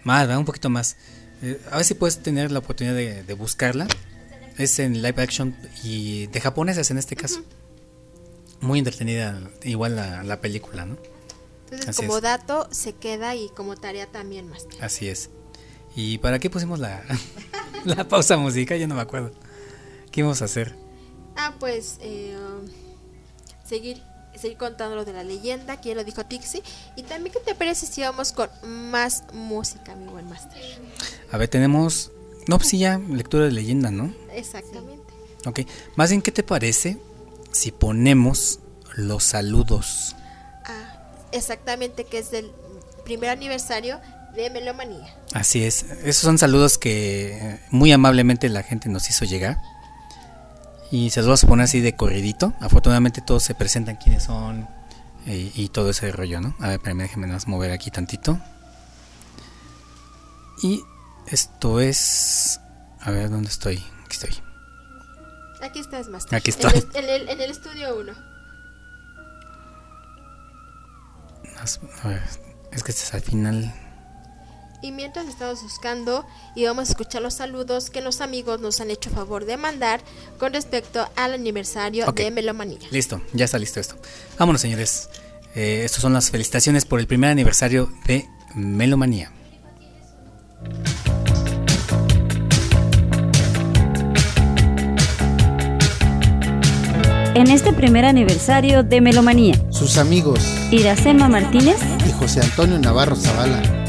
Más, ¿verdad? un poquito más. Eh, a ver si puedes tener la oportunidad de, de buscarla. Es en live action y de japonesas en este caso. Muy entretenida, igual la, la película, ¿no? Entonces, Así como es. dato, se queda y como tarea también más. Así es. ¿Y para qué pusimos la, <laughs> la pausa musical? Ya no me acuerdo. ¿Qué íbamos a hacer? Ah, pues eh, um, seguir seguir contando lo de la leyenda, que ya lo dijo Tixi. Y también, ¿qué te parece si vamos con más música, mi buen master? A ver, tenemos... No, pues sí, ya, lectura de leyenda, ¿no? Exactamente. Ok. Más bien, ¿qué te parece si ponemos los saludos? Exactamente, que es del primer aniversario de Melomanía. Así es. Esos son saludos que eh, muy amablemente la gente nos hizo llegar. Y se los vamos a poner así de corridito. Afortunadamente todos se presentan quiénes son eh, y todo ese rollo, ¿no? A ver, espérame, déjenme más mover aquí tantito. Y esto es... A ver, ¿dónde estoy? Aquí estoy. Aquí estás, master. Aquí En estoy. el, en el- en el estudio 1. Más- A ver, es que este es al final... Y mientras estamos buscando y vamos a escuchar los saludos que los amigos nos han hecho favor de mandar con respecto al aniversario de Melomanía. Listo, ya está listo esto. Vámonos, señores. Eh, estas son las felicitaciones por el primer aniversario de Melomanía. En este primer aniversario de Melomanía, Sus amigos Iracema Martínez, y José Antonio Navarro Zavala,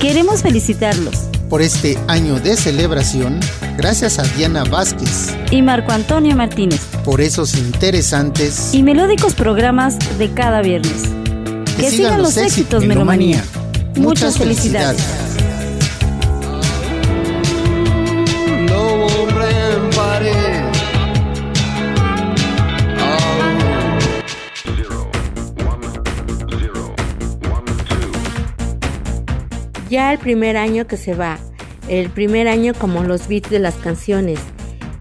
Queremos felicitarlos por este año de celebración, gracias a Diana Vázquez y Marco Antonio Martínez por esos interesantes y melódicos programas de cada viernes. Que, sigan, los éxitos, Melomanía. Muchas felicidades. Ya el primer año que se va, el primer año como los beats de las canciones,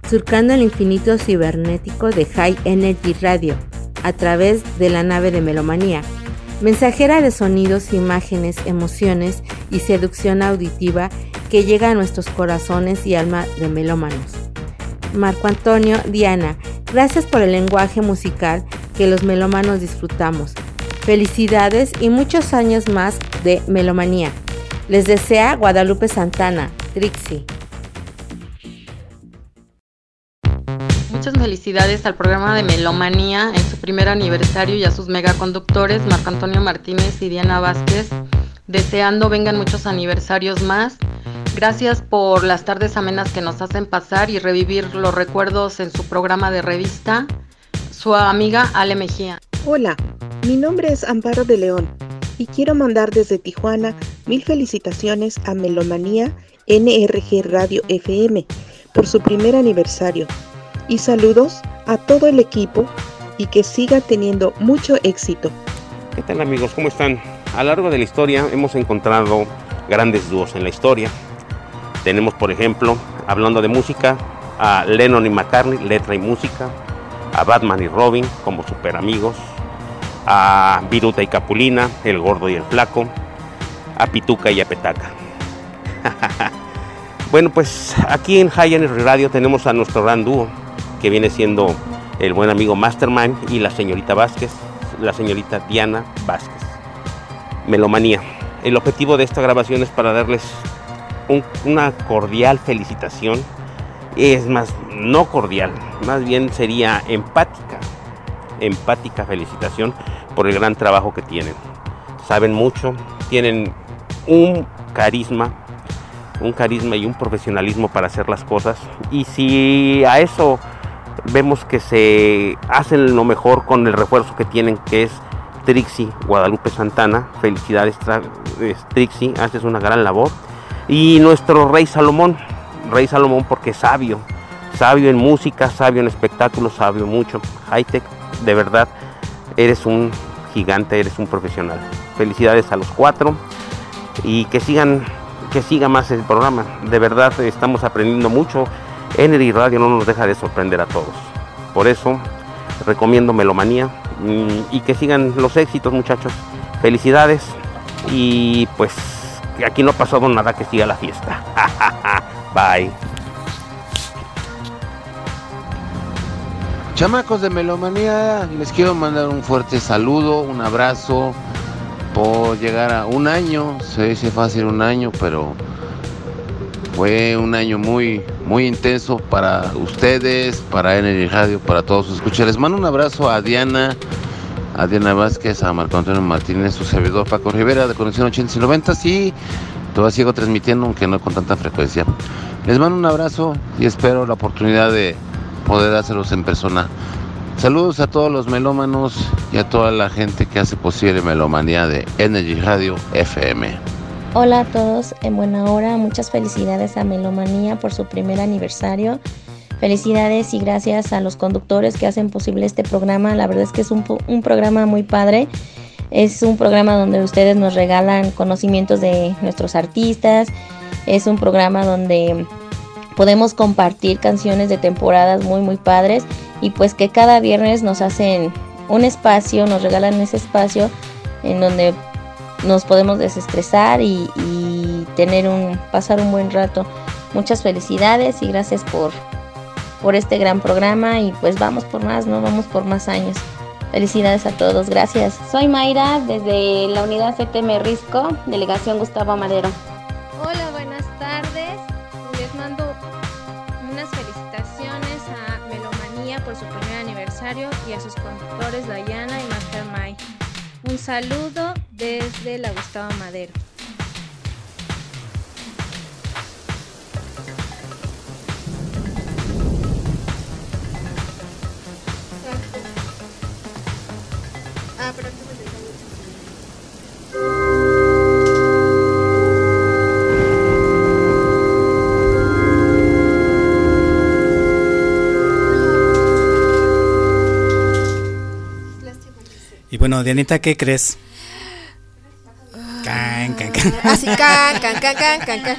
surcando el infinito cibernético de High Energy Radio, a través de la nave de Melomanía, mensajera de sonidos, imágenes, emociones y seducción auditiva que llega a nuestros corazones y alma de melómanos. Marco Antonio, Diana, gracias por el lenguaje musical que los melómanos disfrutamos. Felicidades y muchos años más de melomanía. Les desea Guadalupe Santana, Trixie. Muchas felicidades al programa de Melomanía en su primer aniversario y a sus megaconductores Marco Antonio Martínez y Diana Vázquez. Deseando vengan muchos aniversarios más. Gracias por las tardes amenas que nos hacen pasar y revivir los recuerdos en su programa de revista. Su amiga Ale Mejía. Hola, mi nombre es Amparo de León y quiero mandar desde Tijuana mil felicitaciones a Melomanía NRG Radio FM por su primer aniversario y saludos a todo el equipo y que siga teniendo mucho éxito. ¿Qué tal amigos? ¿Cómo están? A lo largo de la historia hemos encontrado grandes dúos en la historia. Tenemos, por ejemplo, hablando de música, a Lennon y McCartney, letra y música, a Batman y Robin como super amigos, a Viruta y Capulina, el gordo y el flaco, a Pituca y a Petaca. <laughs> bueno, pues aquí en High Radio tenemos a nuestro gran dúo, que viene siendo el buen amigo Mastermind y la señorita Vázquez, la señorita Diana Vázquez. Melomanía. El objetivo de esta grabación es para darles un- una cordial felicitación. Es más, no cordial, más bien sería empática. Empática felicitación por el gran trabajo que tienen. Saben mucho, tienen un carisma, un carisma y un profesionalismo para hacer las cosas. Y si a eso vemos que se hacen lo mejor con el refuerzo que tienen, que es Trixie Guadalupe Santana. Felicidades, eh, Trixie, haces una gran labor. Y nuestro Rey Salomón, Rey Salomón porque es sabio, sabio en música, sabio en espectáculos, sabio mucho. Hightech, de verdad, eres un gigante, eres un profesional. Felicidades a los cuatro y que sigan, que siga más el programa. De verdad estamos aprendiendo mucho. Energy Radio no nos deja de sorprender a todos. Por eso recomiendo Melomanía y que sigan los éxitos muchachos. Felicidades y pues aquí no ha pasado nada que siga la fiesta. <laughs> Bye. Chamacos de Melomanía, les quiero mandar un fuerte saludo, un abrazo por llegar a un año. Se dice fácil un año, pero fue un año muy, muy intenso para ustedes, para Energy Radio, para todos sus escuchas. Les mando un abrazo a Diana, a Diana Vázquez, a Marco Antonio Martínez, su servidor Paco Rivera de Conexión 80 y 90. Sí, todavía sigo transmitiendo, aunque no con tanta frecuencia. Les mando un abrazo y espero la oportunidad de poder hacerlos en persona. Saludos a todos los melómanos y a toda la gente que hace posible Melomanía de Energy Radio FM. Hola a todos, en buena hora, muchas felicidades a Melomanía por su primer aniversario. Felicidades y gracias a los conductores que hacen posible este programa. La verdad es que es un, programa muy padre. Es un programa donde ustedes nos regalan conocimientos de nuestros artistas. Es un programa donde podemos compartir canciones de temporadas muy muy padres y pues que cada viernes nos hacen un espacio, nos regalan ese espacio en donde nos podemos desestresar y, tener un pasar un buen rato. Muchas felicidades y gracias por por este gran programa y pues vamos por más, no vamos por más años. Felicidades a todos, gracias. Soy Mayra desde la unidad CTM Risco, delegación Gustavo Madero. Sus conductores Dayana y Mastermind. Un saludo desde la Gustavo Madero. Ah, pero bueno, Dianita, ¿qué crees? Can, can, can. Así, can, can, can, can, can, can.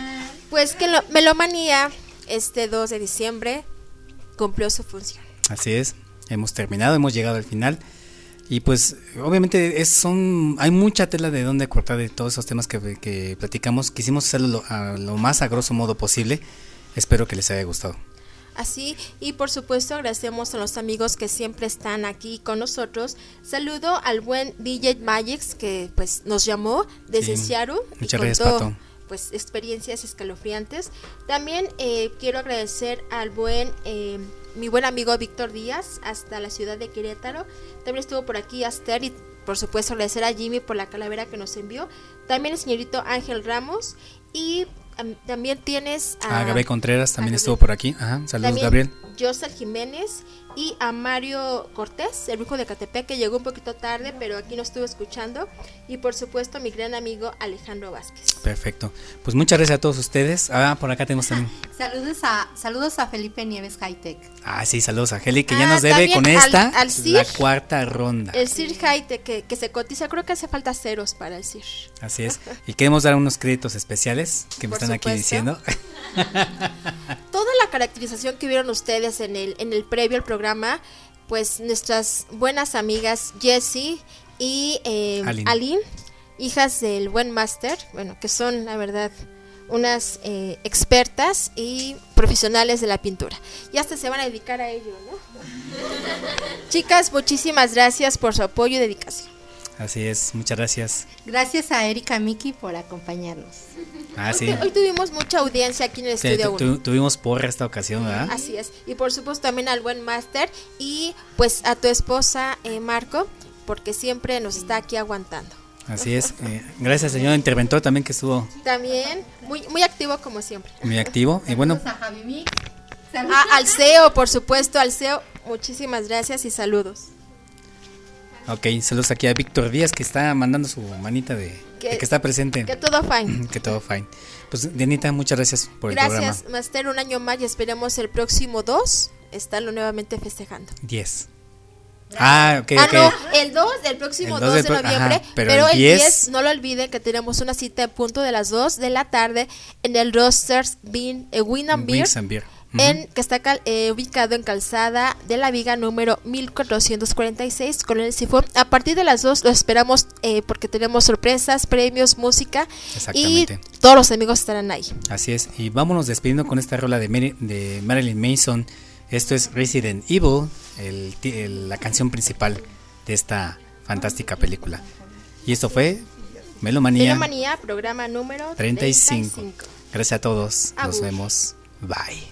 Pues que lo- Melomanía, este 2 de diciembre, cumplió su función. Así es, hemos terminado, hemos llegado al final. Y pues obviamente es, son, hay mucha tela de donde cortar de todos esos temas que, que platicamos. Quisimos hacerlo lo, a lo más a grosso modo posible. Espero que les haya gustado. Así, y por supuesto agradecemos a los amigos que siempre están aquí con nosotros. Saludo al buen DJ Magix que pues nos llamó desde Sí, Seattle y muchas gracias, contó, Pato. pues experiencias escalofriantes. También eh, quiero agradecer al buen eh, mi buen amigo Víctor Díaz hasta la ciudad de Querétaro. También estuvo por aquí Aster y por supuesto agradecer a Jimmy por la calavera que nos envió. También el señorito Ángel Ramos y también tienes A Gabriel Contreras también estuvo por aquí. Ajá, saludos también Gabriel. Josel Jiménez y a Mario Cortés, el hijo de Catepec, que llegó un poquito tarde, pero aquí nos estuvo escuchando. Y por supuesto, mi gran amigo Alejandro Vázquez. Perfecto. Pues muchas gracias a todos ustedes. Ah, por acá tenemos también. <laughs> Saludos a, saludos a Felipe Nieves Hightech. Ah, sí, saludos a Heli que ya Ah, nos debe con al- esta la cuarta ronda. El Sir Haite que, que se cotiza, creo que hace falta ceros para el Sir. Así es. Y queremos dar unos créditos especiales que me Por están aquí diciendo. <laughs> Toda la caracterización que vieron ustedes en el, en el previo al programa, pues nuestras buenas amigas Jessie y eh, Aline. Aline, hijas del buen máster, bueno, que son la verdad unas eh, expertas y profesionales de la pintura. Y hasta se van a dedicar a ello, ¿no? <laughs> Chicas, muchísimas gracias por su apoyo y dedicación. Así es, muchas gracias. Gracias a Erika Miki por acompañarnos. Ah, Hoy sí. Hoy tuvimos mucha audiencia aquí en el Sí, estudio tu- 1. tu- tuvimos porra esta ocasión, ¿verdad? Así es. Y por supuesto también al buen máster y pues a tu esposa eh, Marco, porque siempre nos está aquí aguantando. Así es. Eh, gracias, señor interventor, también que estuvo También muy, muy activo como siempre. muy activo. Y bueno, A Javi Mix. Ah, al CEO, por supuesto, al CEO, muchísimas gracias y saludos. Ok, saludos aquí a Víctor Díaz que está mandando su manita de Que- de que está presente. que todo fine. <clears throat> que todo fine. Pues, Dianita, muchas gracias por el Gracias, programa. Master, un año más y esperemos el próximo 2 estarlo nuevamente festejando. 10. Ah, ok, Ah, ok. no, el 2, el próximo El 2, 2 del de pro- noviembre. ajá, pero pero, el el 10 10, no lo olviden que tenemos una cita a punto de las 2 de la tarde en el Roasters Bean, eh, Win and Beer, Wings and Beer. En, que está cal- eh, ubicado en Calzada de la Viga número 1446 con el Sifón. A partir de las 2 lo esperamos eh, porque tenemos sorpresas, premios, música y todos los amigos estarán ahí. Así es. Y vámonos despidiendo con esta rola de, Mary- de Marilyn Mason. Esto es Resident Evil, el el- la canción principal de esta fantástica película. Y esto fue Melomanía Melomanía, programa número 35. 35. Gracias a todos. Nos vemos. Bye.